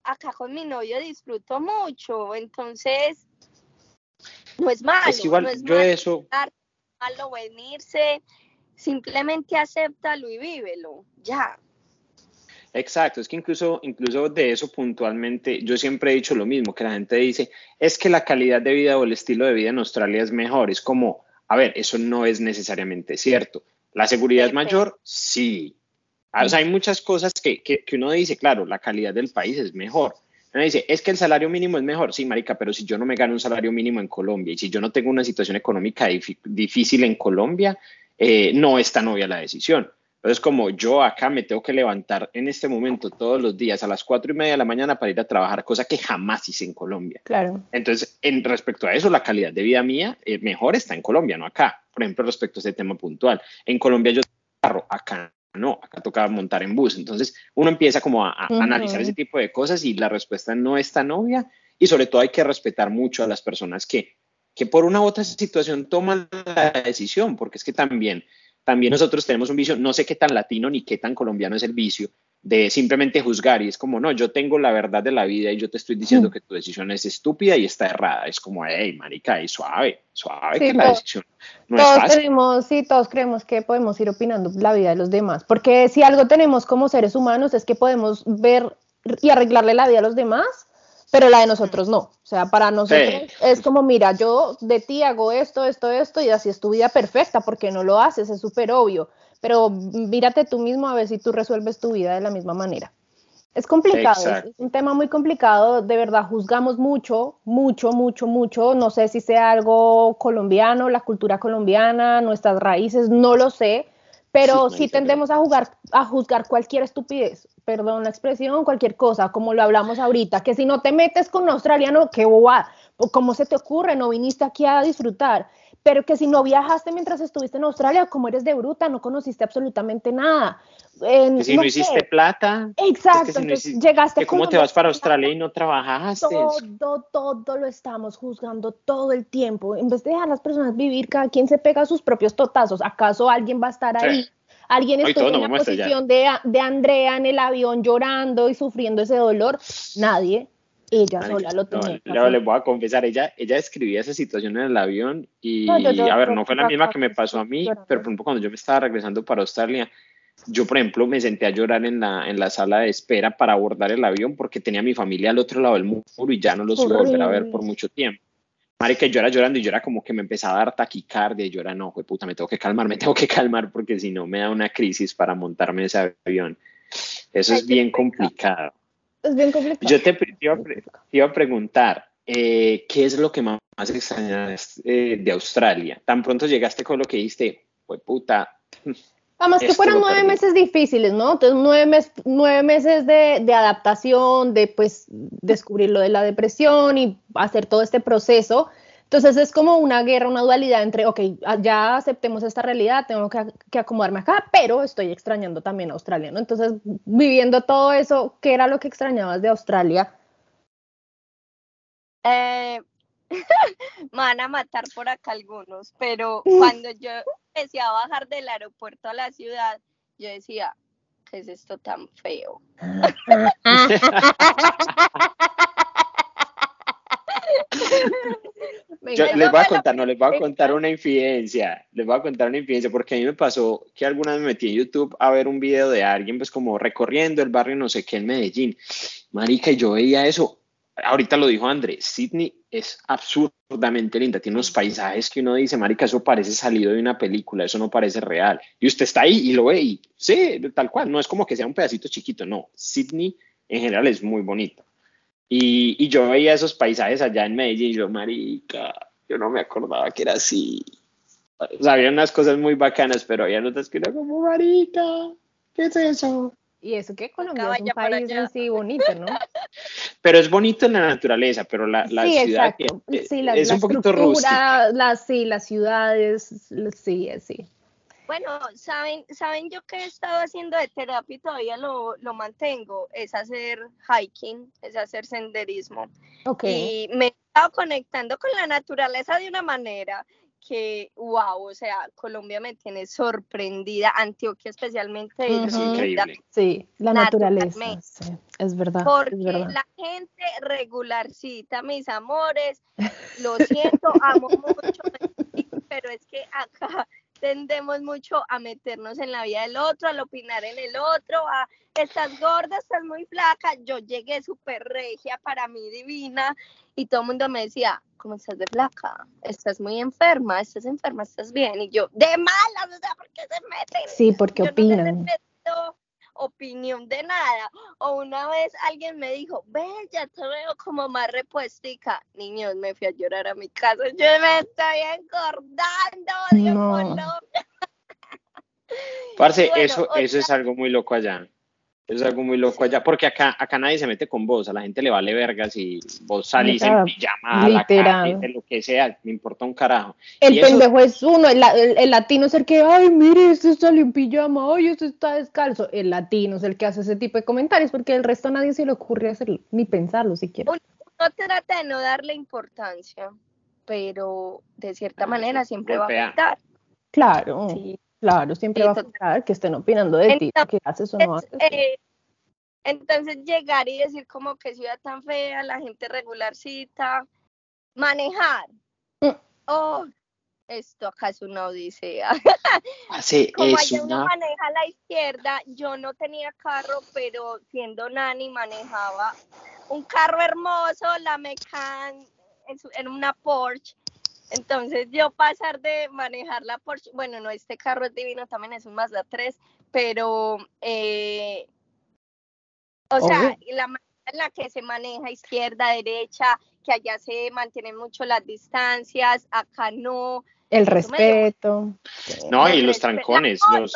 acá con mi novio disfruto mucho, entonces no es malo. Es igual, no es yo malo, eso. Malo venirse, simplemente acéptalo y vívelo, ya. Exacto, es que incluso, incluso de eso puntualmente, yo siempre he dicho lo mismo, que la gente dice, es que la calidad de vida o el estilo de vida en Australia es mejor. Es como, a ver, eso no es necesariamente cierto. ¿La seguridad es mayor? Sí. Ah, o sea, hay muchas cosas que, que, uno dice, claro, la calidad del país es mejor. Uno dice, es que el salario mínimo es mejor. Sí, marica, pero si yo no me gano un salario mínimo en Colombia y si yo no tengo una situación económica difícil en Colombia, eh, no es tan obvia la decisión. Entonces, como yo acá me tengo que levantar en este momento todos los días a las cuatro y media de la mañana para ir a trabajar, cosa que jamás hice en Colombia. Claro. Entonces, en respecto a eso, la calidad de vida mía eh, mejor está en Colombia, no acá. Por ejemplo, respecto a este tema puntual. En Colombia yo carro, acá no, acá toca montar en bus. Entonces, uno empieza como a, analizar ese tipo de cosas y la respuesta no es tan obvia. Y sobre todo hay que respetar mucho a las personas que, que por una u otra situación toman la decisión, porque es que también también nosotros tenemos un vicio, no sé qué tan latino ni qué tan colombiano es el vicio, de simplemente juzgar y es como, no, yo tengo la verdad de la vida y yo te estoy diciendo que tu decisión es estúpida y está errada. Es como, hey, marica, y suave, suave que la decisión no todos es fácil. Tenemos, sí, todos creemos que podemos ir opinando la vida de los demás, porque si algo tenemos como seres humanos es que podemos ver y arreglarle la vida a los demás pero la de nosotros no. O sea, para nosotros es como, mira, yo de ti hago esto, esto, esto, y así es tu vida perfecta, porque no lo haces, es súper obvio. Pero mírate tú mismo a ver si tú resuelves tu vida de la misma manera. Es complicado, es, un tema muy complicado, de verdad, juzgamos mucho, mucho, mucho, mucho. No sé si sea algo colombiano, la cultura colombiana, nuestras raíces, no lo sé, pero sí, tendemos a, jugar, a juzgar cualquier estupidez perdón la expresión, cualquier cosa, como lo hablamos ahorita, que si no te metes con un australiano, qué bobada, ¿cómo se te ocurre? No viniste aquí a disfrutar. Pero que si no viajaste mientras estuviste en Australia, como eres de bruta, no conociste absolutamente nada. que si no, hiciste plata. Exacto, entonces llegaste que ¿Cómo te vas para Australia y no trabajaste? Todo, todo lo estamos juzgando todo el tiempo. En vez de dejar a las personas vivir, cada quien se pega sus propios totazos. ¿Acaso alguien va a estar ahí? Alguien estuvo en la posición de, de Andrea en el avión llorando y sufriendo ese dolor. Nadie. Ella sola lo tenía. No, les voy a confesar, ella, ella escribía esa situación en el avión y, a ver, no fue la misma que me pasó a mí, pero por ejemplo, cuando yo me estaba regresando para Australia, yo, por ejemplo, me senté a llorar en la, en la sala de espera para abordar el avión porque tenía a mi familia al otro lado del muro y ya no los iba a volver a ver por mucho tiempo. que yo era llorando y yo era como que me empezaba a dar taquicardia y yo era, no, puta, me tengo que calmar, me tengo que calmar porque si no me da una crisis para montarme ese avión. Eso es bien complicado. Es bien complicado. Yo te, iba, a preguntar, eh, ¿qué es lo que más, extrañas eh, de Australia? Tan pronto llegaste con lo que dijiste, pues puta. Además que fueron nueve meses difíciles, ¿no? Entonces, nueve, nueve meses de, de, adaptación, de pues descubrir lo de la depresión y hacer todo este proceso. Entonces es como una guerra, una dualidad entre, ok, ya aceptemos esta realidad, tengo que, que, acomodarme acá, pero estoy extrañando también a Australia, ¿no? Entonces, viviendo todo eso, ¿qué era lo que extrañabas de Australia? Eh, van a matar por acá algunos, pero cuando yo empecé a bajar del aeropuerto a la ciudad, yo decía, ¿qué es esto tan feo? les voy a contar, no, les voy a contar una infidencia, les voy a contar una infidencia, porque a mí me pasó que alguna vez me metí en YouTube a ver un video de alguien, pues como recorriendo el barrio no sé qué en Medellín. Marica, y yo veía eso, ahorita lo dijo André, Sydney es absurdamente linda, tiene unos paisajes que uno dice, marica, eso parece salido de una película, eso no parece real. Y usted está ahí y lo ve y sí, tal cual, no es como que sea un pedacito chiquito, no, Sydney en general es muy bonito. Y, y, yo veía esos paisajes allá en Medellín y yo, marica, yo no me acordaba que era así. O sea, había unas cosas muy bacanas, pero había otras que era como, marica, ¿qué es eso? Y eso que Colombia es un país así bonito, ¿no? Pero es bonito en la naturaleza, pero la, la ciudad sí, la, es un poquito rústica. Las, sí, las ciudades, sí, sí. Bueno, saben, saben yo que he estado haciendo de terapia y todavía lo, lo mantengo, es hacer hiking, es hacer senderismo. Okay. Y me he estado conectando con la naturaleza de una manera que, wow, o sea, Colombia me tiene sorprendida, Antioquia especialmente. Increíble. Sí, la naturaleza, es verdad. Porque es la gente regularcita, mis amores, lo siento, amo mucho, pero es que acá tendemos mucho a meternos en la vida del otro, al opinar en el otro, a estás gorda, estás muy flaca. Yo llegué súper regia, para mí divina, y todo el mundo me decía, ¿cómo estás de flaca? Estás muy enferma, estás enferma, estás bien. Y yo, de malas, o sea, ¿por qué se meten? Sí, porque opinan opinión de nada. O una vez alguien me dijo, ve, ya te veo como más repuestica. Niños, me fui a llorar a mi casa. Yo me estoy engordando, Dios no. Parce, eso, eso es algo muy loco allá. Es algo muy loco allá, porque acá, acá nadie se mete con vos, a la gente le vale verga si vos salís en pijama a la calle, de lo que sea, me importa un carajo. El pendejo es uno, el, el, latino es el que, ay, mire, este salió en pijama, ay, este está descalzo. El latino es el que hace ese tipo de comentarios, porque el resto a nadie se le ocurre hacerlo, ni pensarlo siquiera. Uno, trata de no darle importancia, pero de cierta ah, manera siempre va a afectar. Claro. Sí. Claro, siempre va a afectar que estén opinando de ti, que haces o no haces. Eh, entonces llegar y decir como que ciudad tan fea, la gente regularcita, manejar. Mm. Oh, esto acá es una odisea. Así como es allá uno maneja a la izquierda, yo no tenía carro, pero siendo nani manejaba un carro hermoso, la Mecan en una Porsche entonces yo pasar de manejar la Porsche, bueno, no, este carro es divino, también es un Mazda 3, pero, eh, o sea, la manera en la que se maneja izquierda, derecha, que allá se mantienen mucho las distancias, acá no. El respeto. No, y los trancones. Los,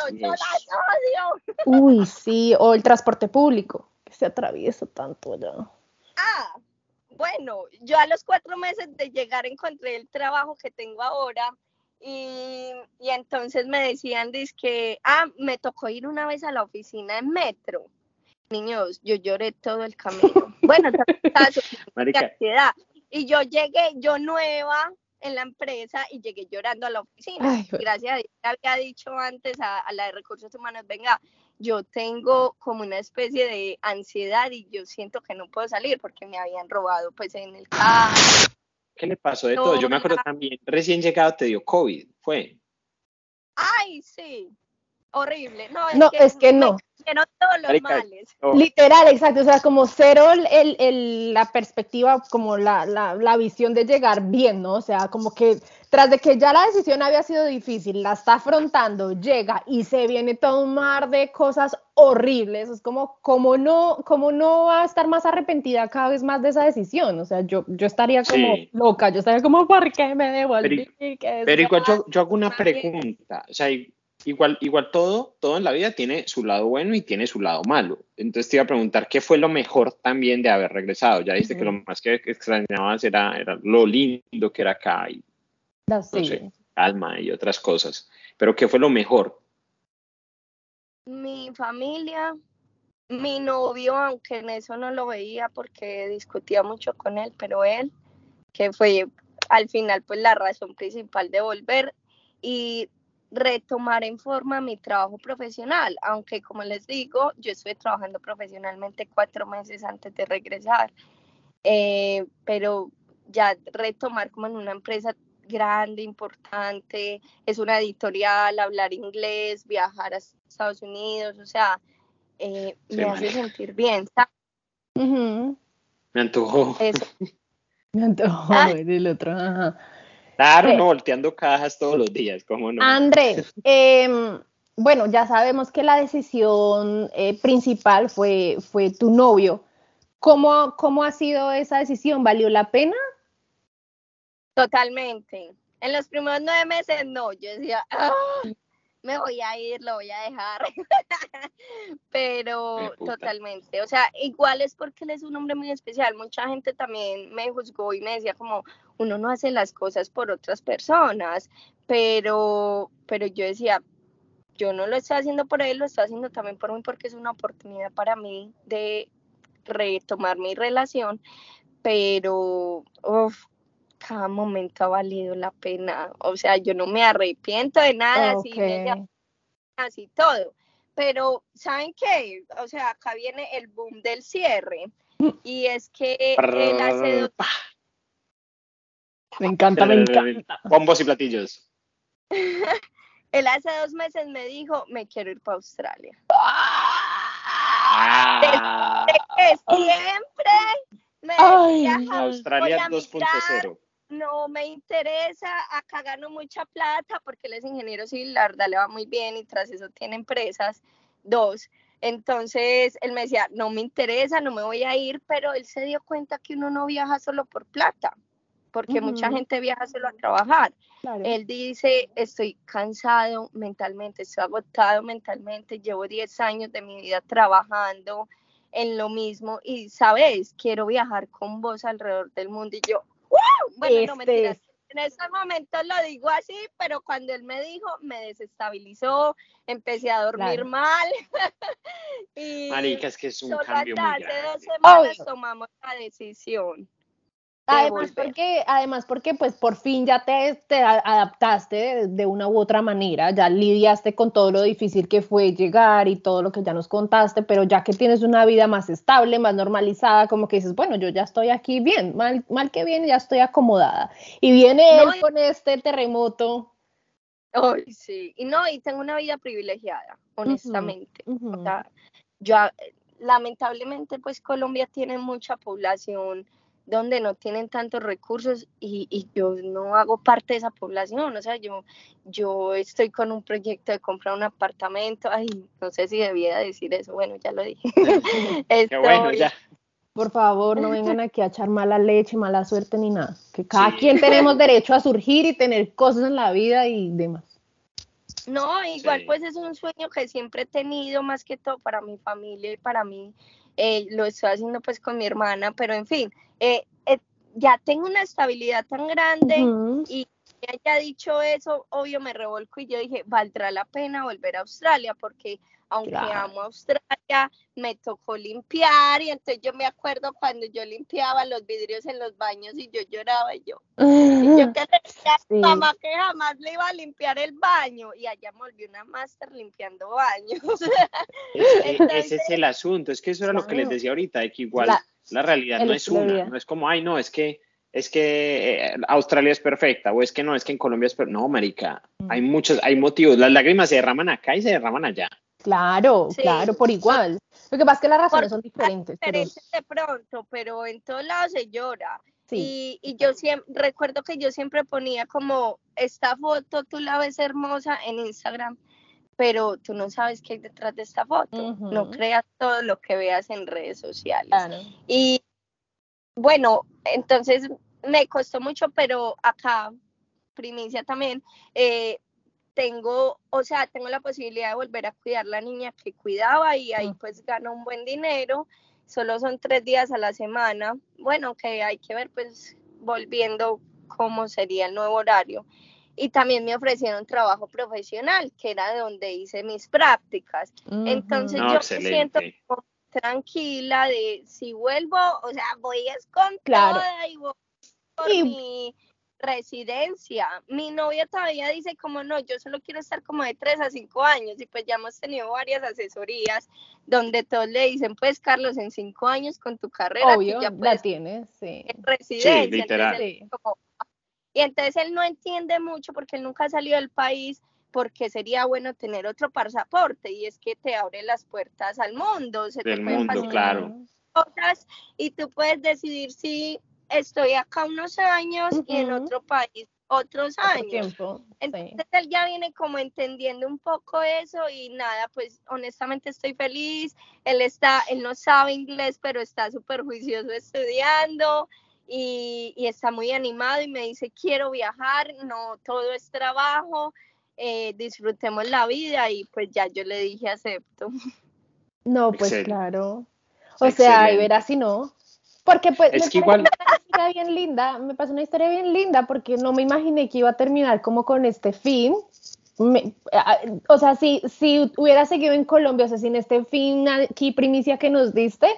Uy, sí, o el transporte público, que se atraviesa tanto allá. Ah, bueno, yo a los cuatro meses de llegar encontré el trabajo que tengo ahora Y, y entonces me decían, que, ah, me tocó ir una vez a la oficina en metro. Niños, yo lloré todo el camino. bueno, ansiedad. Y yo llegué, yo nueva, en la empresa y llegué llorando a la oficina. Gracias a Dios, había dicho antes a, la de recursos humanos, venga, yo tengo como una especie de ansiedad y yo siento que no puedo salir porque me habían robado pues en el carro. ¿Qué le pasó de todo? Yo me acuerdo también, recién llegado te dio COVID, ¿fue? Ay, sí, horrible. No, es que, no todos los males. Literal, exacto. O sea, como cero el, la perspectiva, como la, la, visión de llegar bien, ¿no? O sea, como que tras de que ya la decisión había sido difícil, la está afrontando, llega y se viene todo un mar de cosas horribles. Es como, como no, como no va a estar más arrepentida cada vez más de esa decisión. O sea, yo, yo estaría como loca, yo estaría como, ¿por qué me devolví? Pero, pero igual yo, yo hago una pregunta. O sea, igual, igual todo, todo en la vida tiene su lado bueno y tiene su lado malo. Entonces te iba a preguntar qué fue lo mejor también de haber regresado. Ya viste que lo más que extrañabas era, era lo lindo que era acá y no sé, calma y otras cosas. Pero qué fue lo mejor. Mi familia, mi novio, aunque en eso no lo veía porque discutía mucho con él, pero él, que fue al final pues la razón principal de volver y retomar en forma mi trabajo profesional, aunque como les digo, yo estoy trabajando profesionalmente cuatro meses antes de regresar, eh, pero ya retomar como en una empresa grande, importante, es una editorial, hablar inglés, viajar a Estados Unidos, o sea, eh, me hace sentir bien. Me antojó. Me antojó ah. el otro. Ajá. Claro, no, volteando cajas todos los días, ¿cómo no? André, em, bueno, ya sabemos que la decisión eh, principal fue, fue tu novio. ¿Cómo, ¿Cómo ha sido esa decisión? ¿Valió la pena? Totalmente. En los primeros nueve meses no, yo decía, ah, me voy a ir, lo voy a dejar. Pero totalmente, o sea, igual es porque él es un hombre muy especial. Mucha gente también me juzgó y me decía como, uno no hace las cosas por otras personas, pero, pero yo decía, yo no lo estoy haciendo por él, lo estoy haciendo también por mí porque es una oportunidad para mí de retomar mi relación, pero uf, cada momento ha valido la pena. O sea, yo no me arrepiento de nada, así, así todo. Pero, ¿saben qué? O sea, acá viene el boom del cierre. Y es que él hace dos... Me encanta, me encanta. Bombos y platillos. él hace dos meses me dijo, me quiero ir para Australia. Ah. que siempre me Australia 2.0 no me interesa, acá gano mucha plata porque él es ingeniero civil, la verdad le va muy bien y tras eso tiene empresas, dos. Entonces él me decía, no me interesa, no me voy a ir, pero él se dio cuenta que uno no viaja solo por plata, porque mucha gente viaja solo a trabajar. Él dice, estoy cansado mentalmente, estoy agotado mentalmente, llevo 10 años de mi vida trabajando en lo mismo y, sabes, quiero viajar con vos alrededor del mundo. Y yo, bueno, no mentiras. Este en ese momento lo digo así, pero cuando él me dijo, me desestabilizó, empecé a dormir mal. y Marica, es que es un cambio muy grande. Hace dos semanas tomamos la decisión. Además porque, además porque pues por fin ya te, te, adaptaste de una u otra manera, ya lidiaste con todo lo difícil que fue llegar y todo lo que ya nos contaste, pero ya que tienes una vida más estable, más normalizada, como que dices, bueno, yo ya estoy aquí bien, mal, mal que bien, ya estoy acomodada. Y viene él con este terremoto. Ay, sí, y no, y tengo una vida privilegiada, honestamente. yo, lamentablemente, pues Colombia tiene mucha población donde no tienen tantos recursos y, yo no hago parte de esa población, o sea, yo, yo estoy con un proyecto de comprar un apartamento, ay, no sé si debía decir eso, bueno, ya lo dije. bueno, ya. Por favor, no vengan aquí a echar mala leche, mala suerte ni nada, que cada quien tenemos derecho a surgir y tener cosas en la vida y demás. No, igual pues es un sueño que siempre he tenido, más que todo para mi familia y para mí, eh, lo estoy haciendo pues con mi hermana, pero en fin, eh, eh, ya tengo una estabilidad tan grande y haya dicho eso, obvio me revolco y yo dije, valdrá la pena volver a Australia porque aunque amo Australia, me tocó limpiar y entonces yo me acuerdo cuando yo limpiaba los vidrios en los baños y yo lloraba y yo, yo que decía a mi mamá que jamás le iba a limpiar el baño y allá me volví una máster limpiando baños. ese es el asunto, es que eso era lo que les decía ahorita, de que igual la, realidad no es una, no es como, ay no, es que es que eh, Australia es perfecta, o es que no, es que en Colombia es perfecta. No, marica, hay muchos, hay motivos. Las lágrimas se derraman acá y se derraman allá. Claro, claro, por igual. Lo que pasa es que las razones son diferentes. de pronto, pero en todos lados se llora. Y, y, yo siempre, recuerdo que yo siempre ponía como, esta foto tú la ves hermosa en Instagram, pero tú no sabes qué hay detrás de esta foto. No creas todo lo que veas en redes sociales. Y bueno, entonces me costó mucho, pero acá, primicia también, eh, tengo, o sea, tengo la posibilidad de volver a cuidar la niña que cuidaba y ahí pues gano un buen dinero. Solo son tres días a la semana. Bueno, que hay que ver pues volviendo cómo sería el nuevo horario. Y también me ofrecieron trabajo profesional, que era de donde hice mis prácticas. Entonces yo me siento tranquila de si vuelvo, o sea, voy a con y voy por mi residencia. Mi novia todavía dice como no, yo solo quiero estar como de tres a cinco años y pues ya hemos tenido varias asesorías donde todos le dicen pues Carlos en cinco años con tu carrera Obvio, ya la tienes, sí. Residencia. Sí, literal. y entonces él no entiende mucho porque él nunca ha salido del país porque sería bueno tener otro pasaporte y es que te abre las puertas al mundo, se del mundo, claro. Cosas, y tú puedes decidir si estoy acá unos años y en otro país otros años. Entonces él ya viene como entendiendo un poco eso y nada, pues honestamente estoy feliz. Él está, él no sabe inglés, pero está súper juicioso estudiando y, y, está muy animado y me dice quiero viajar, no todo es trabajo, eh, disfrutemos la vida y pues ya yo le dije acepto. No, pues claro. O sea, y verás si no. Porque pues es que igual... una historia bien linda, me pasó una historia bien linda porque no me imaginé que iba a terminar como con este fin. o sea, si, si hubiera seguido en Colombia, o sea, sin este fin aquí primicia que nos diste,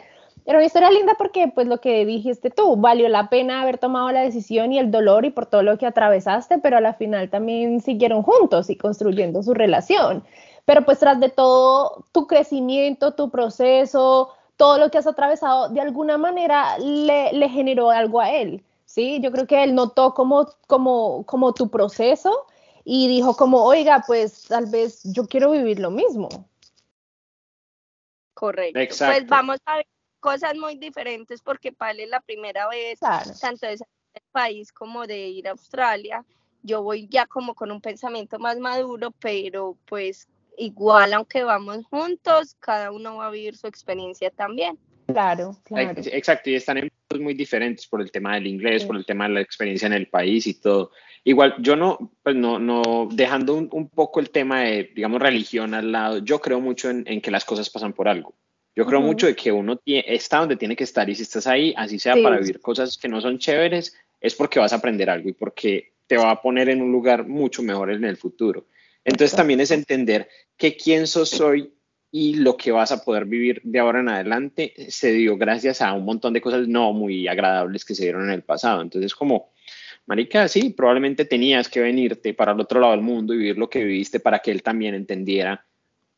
era una historia linda porque, pues, lo que dijiste tú, valió la pena haber tomado la decisión y el dolor y por todo lo que atravesaste, pero a la final también siguieron juntos y construyendo su relación. Pero, pues, tras de todo, tu crecimiento, tu proceso, todo lo que has atravesado, de alguna manera le, le generó algo a él, ¿sí? Yo creo que él notó como, como, como tu proceso y dijo como, oiga, pues, tal vez yo quiero vivir lo mismo. Correcto. Exacto. Pues vamos a ver cosas muy diferentes porque para él es la primera vez, tanto de del país como de ir a Australia. Yo voy ya como con un pensamiento más maduro, pero pues igual aunque vamos juntos, cada uno va a vivir su experiencia también. Claro, claro. Exacto, y están en muy diferentes por el tema del inglés, por el tema de la experiencia en el país y todo. Igual, yo no, pues no, no, dejando un, poco el tema de, digamos, religión al lado, yo creo mucho en, en que las cosas pasan por algo. Yo creo mucho de que uno está donde tiene que estar y si estás ahí, así sea para vivir cosas que no son chéveres, es porque vas a aprender algo y porque te va a poner en un lugar mucho mejor en el futuro. Entonces también es entender que quién sos hoy y lo que vas a poder vivir de ahora en adelante se dio gracias a un montón de cosas no muy agradables que se dieron en el pasado. Entonces como, marica, sí, probablemente tenías que venirte para el otro lado del mundo y vivir lo que viviste para que él también entendiera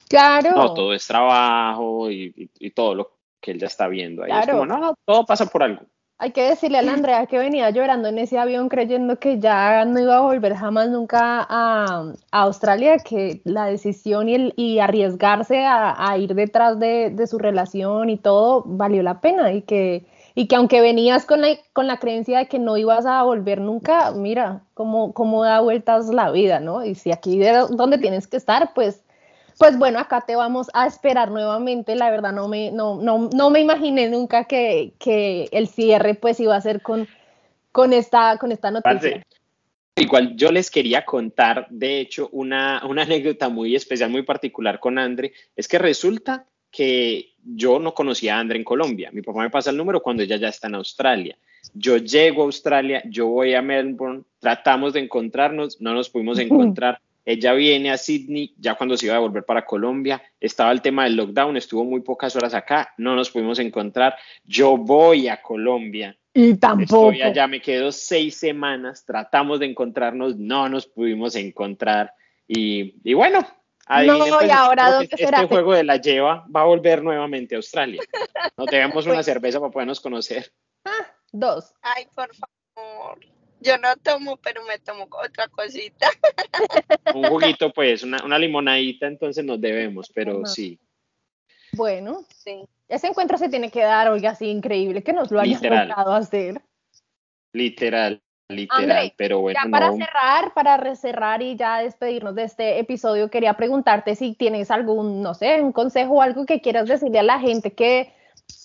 Claro. No, todo es trabajo y, todo lo que él ya está viendo ahí. Es como, no, no, todo pasa por algo. Hay que decirle a la Andrea que venía llorando en ese avión creyendo que ya no iba a volver jamás nunca a, Australia, que la decisión y, el, y arriesgarse a, ir detrás de, su relación y todo valió la pena y que, y que aunque venías con la, con la creencia de que no ibas a volver nunca, mira cómo, cómo da vueltas la vida, ¿no? Y si aquí es donde tienes que estar, pues pues bueno, acá te vamos a esperar nuevamente. La verdad no me, no, no, no me imaginé nunca que, que, el cierre pues iba a ser con, con, esta, con esta noticia. Igual yo les quería contar, de hecho, una, una anécdota muy especial, muy particular con Andre. Es que resulta que yo no conocía a Andre en Colombia. Mi papá me pasa el número cuando ella ya está en Australia. Yo llego a Australia, yo voy a Melbourne, tratamos de encontrarnos, no nos pudimos encontrar. Ella viene a Sydney ya cuando se iba a volver para Colombia. Estaba el tema del lockdown, estuvo muy pocas horas acá, no nos pudimos encontrar. Yo voy a Colombia. Y tampoco. Estoy allá, me quedo seis semanas, tratamos de encontrarnos, no nos pudimos encontrar. Y, y bueno, no, y pues, ahora dónde este será. Este juego de la lleva va a volver nuevamente a Australia. Nos debemos una cerveza para podernos conocer. Ah, dos. Ay, por favor. Yo no tomo, pero me tomo otra cosita. Un juguito, pues, una, una limonadita, entonces nos debemos, pero sí. Bueno, sí. ese encuentro se tiene que dar, oiga, así increíble que nos lo hayas tocado hacer. Literal, literal, pero bueno. Ya para cerrar, para recerrar y ya despedirnos de este episodio, quería preguntarte si tienes algún, no sé, un consejo o algo que quieras decirle a la gente que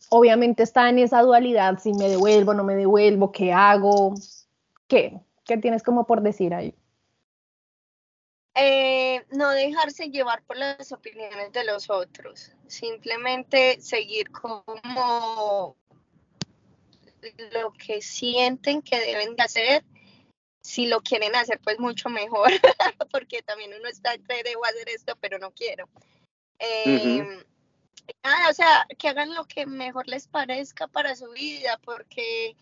obviamente está en esa dualidad, si me devuelvo, no me devuelvo, qué hago, ¿Qué? ¿Qué tienes como por decir ahí? Eh, no dejarse llevar por las opiniones de los otros, simplemente seguir como lo que sienten que deben de hacer. Si lo quieren hacer, pues mucho mejor, porque también uno está entre debo hacer esto, pero no quiero. Eh, o sea, que hagan lo que mejor les parezca para su vida, porque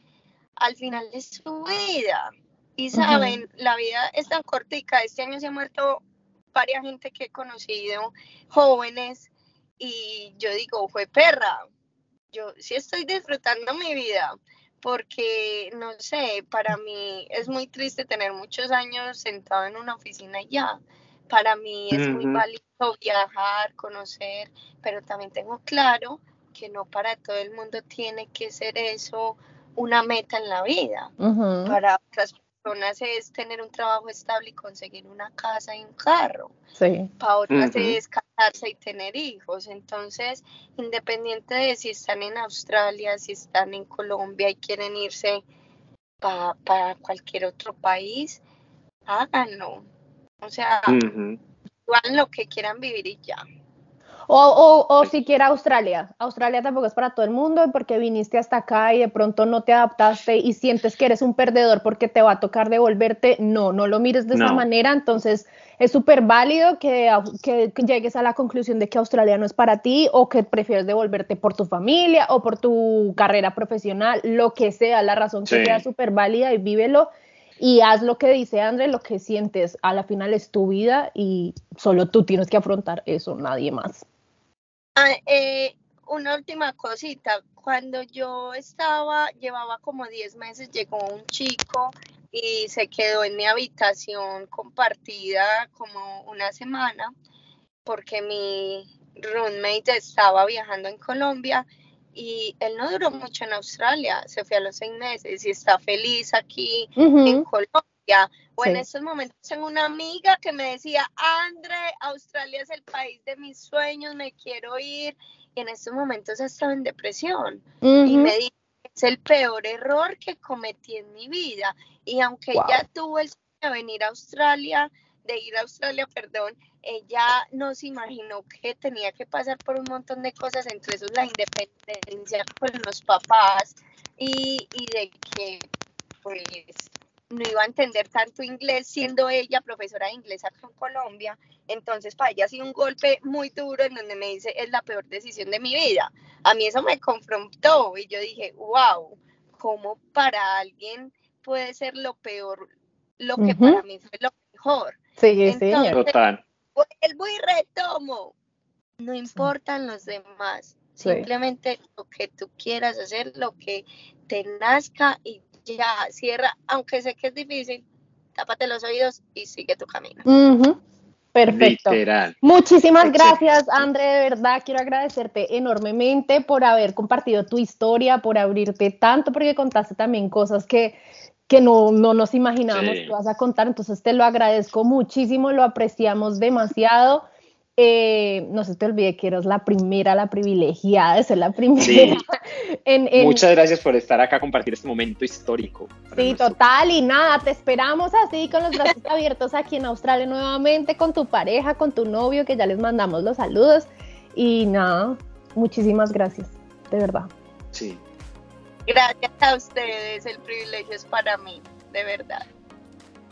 al final de su vida. Y saben, la vida es tan cortica. Este año se ha muerto varias gente que he conocido, jóvenes, y yo digo, fue perra. Yo sí estoy disfrutando mi vida, porque, no sé, para mí es muy triste tener muchos años sentado en una oficina ya. Para mí es muy válido viajar, conocer, pero también tengo claro que no para todo el mundo tiene que ser eso una meta en la vida. Para otras personas es tener un trabajo estable y conseguir una casa y un carro. Para otras es casarse y tener hijos. Entonces, independiente de si están en Australia, si están en Colombia y quieren irse para cualquier otro país, háganlo. O sea, uh lo que quieran vivir y ya. O, o, o siquiera Australia. Australia tampoco es para todo el mundo porque viniste hasta acá y de pronto no te adaptaste y sientes que eres un perdedor porque te va a tocar devolverte. No, no lo mires de esa manera. Entonces es súper válido que, que, llegues a la conclusión de que Australia no es para ti o que prefieres devolverte por tu familia o por tu carrera profesional, lo que sea, la razón que sea súper válida y vívelo y haz lo que dice André, lo que sientes. A la final es tu vida y solo tú tienes que afrontar eso, nadie más. Ah, eh, una última cosita. Cuando yo estaba, llevaba como 10 meses, llegó un chico y se quedó en mi habitación compartida como una semana porque mi roommate estaba viajando en Colombia y él no duró mucho en Australia, se fue a los seis meses y está feliz aquí en Colombia. O en estos momentos tengo una amiga que me decía, Andre, Australia es el país de mis sueños, me quiero ir. Y en estos momentos estaba en depresión. Y me dice, es el peor error que cometí en mi vida. Y aunque ella tuvo el sueño de venir a Australia, de ir a Australia, perdón, ella no se imaginó que tenía que pasar por un montón de cosas, entre esos la independencia con los papás y, y de que pues no iba a entender tanto inglés siendo ella profesora de inglés acá en Colombia. Entonces para ella ha sido un golpe muy duro en donde me dice es la peor decisión de mi vida. A mí eso me confrontó y yo dije, wow, ¿cómo para alguien puede ser lo peor lo que para mí fue lo mejor? Sí, sí, total. Vuelvo y retomo. No importan los demás. Simplemente lo que tú quieras hacer, lo que te nazca y ya cierra, aunque sé que es difícil, tápate los oídos y sigue tu camino. Perfecto. Muchísimas gracias, André. De verdad, quiero agradecerte enormemente por haber compartido tu historia, por abrirte tanto, porque contaste también cosas que, que no, no nos imaginábamos que vas a contar. Entonces, te lo agradezco muchísimo, lo apreciamos demasiado. Eh, no se te olvide que eres la primera, la privilegiada de ser la primera. Muchas gracias por estar acá, compartir este momento histórico. Sí, total, y nada, te esperamos así con los brazos abiertos aquí en Australia nuevamente, con tu pareja, con tu novio, que ya les mandamos los saludos. Y nada, muchísimas gracias, de verdad. Sí. Gracias a ustedes, el privilegio es para mí, de verdad.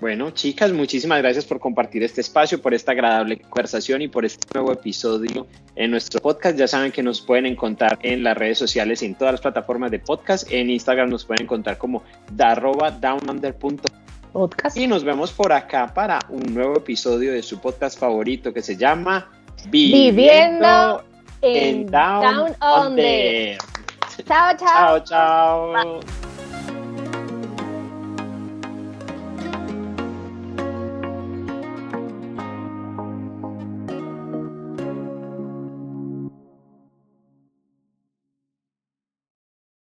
Bueno, chicas, muchísimas gracias por compartir este espacio, por esta agradable conversación y por este nuevo episodio en nuestro podcast. Ya saben que nos pueden encontrar en las redes sociales, en todas las plataformas de podcast. En Instagram nos pueden encontrar como downunder.podcast. Y nos vemos por acá para un nuevo episodio de su podcast favorito que se llama Viviendo, en Down, Under. Chao, chao. Chao, chao.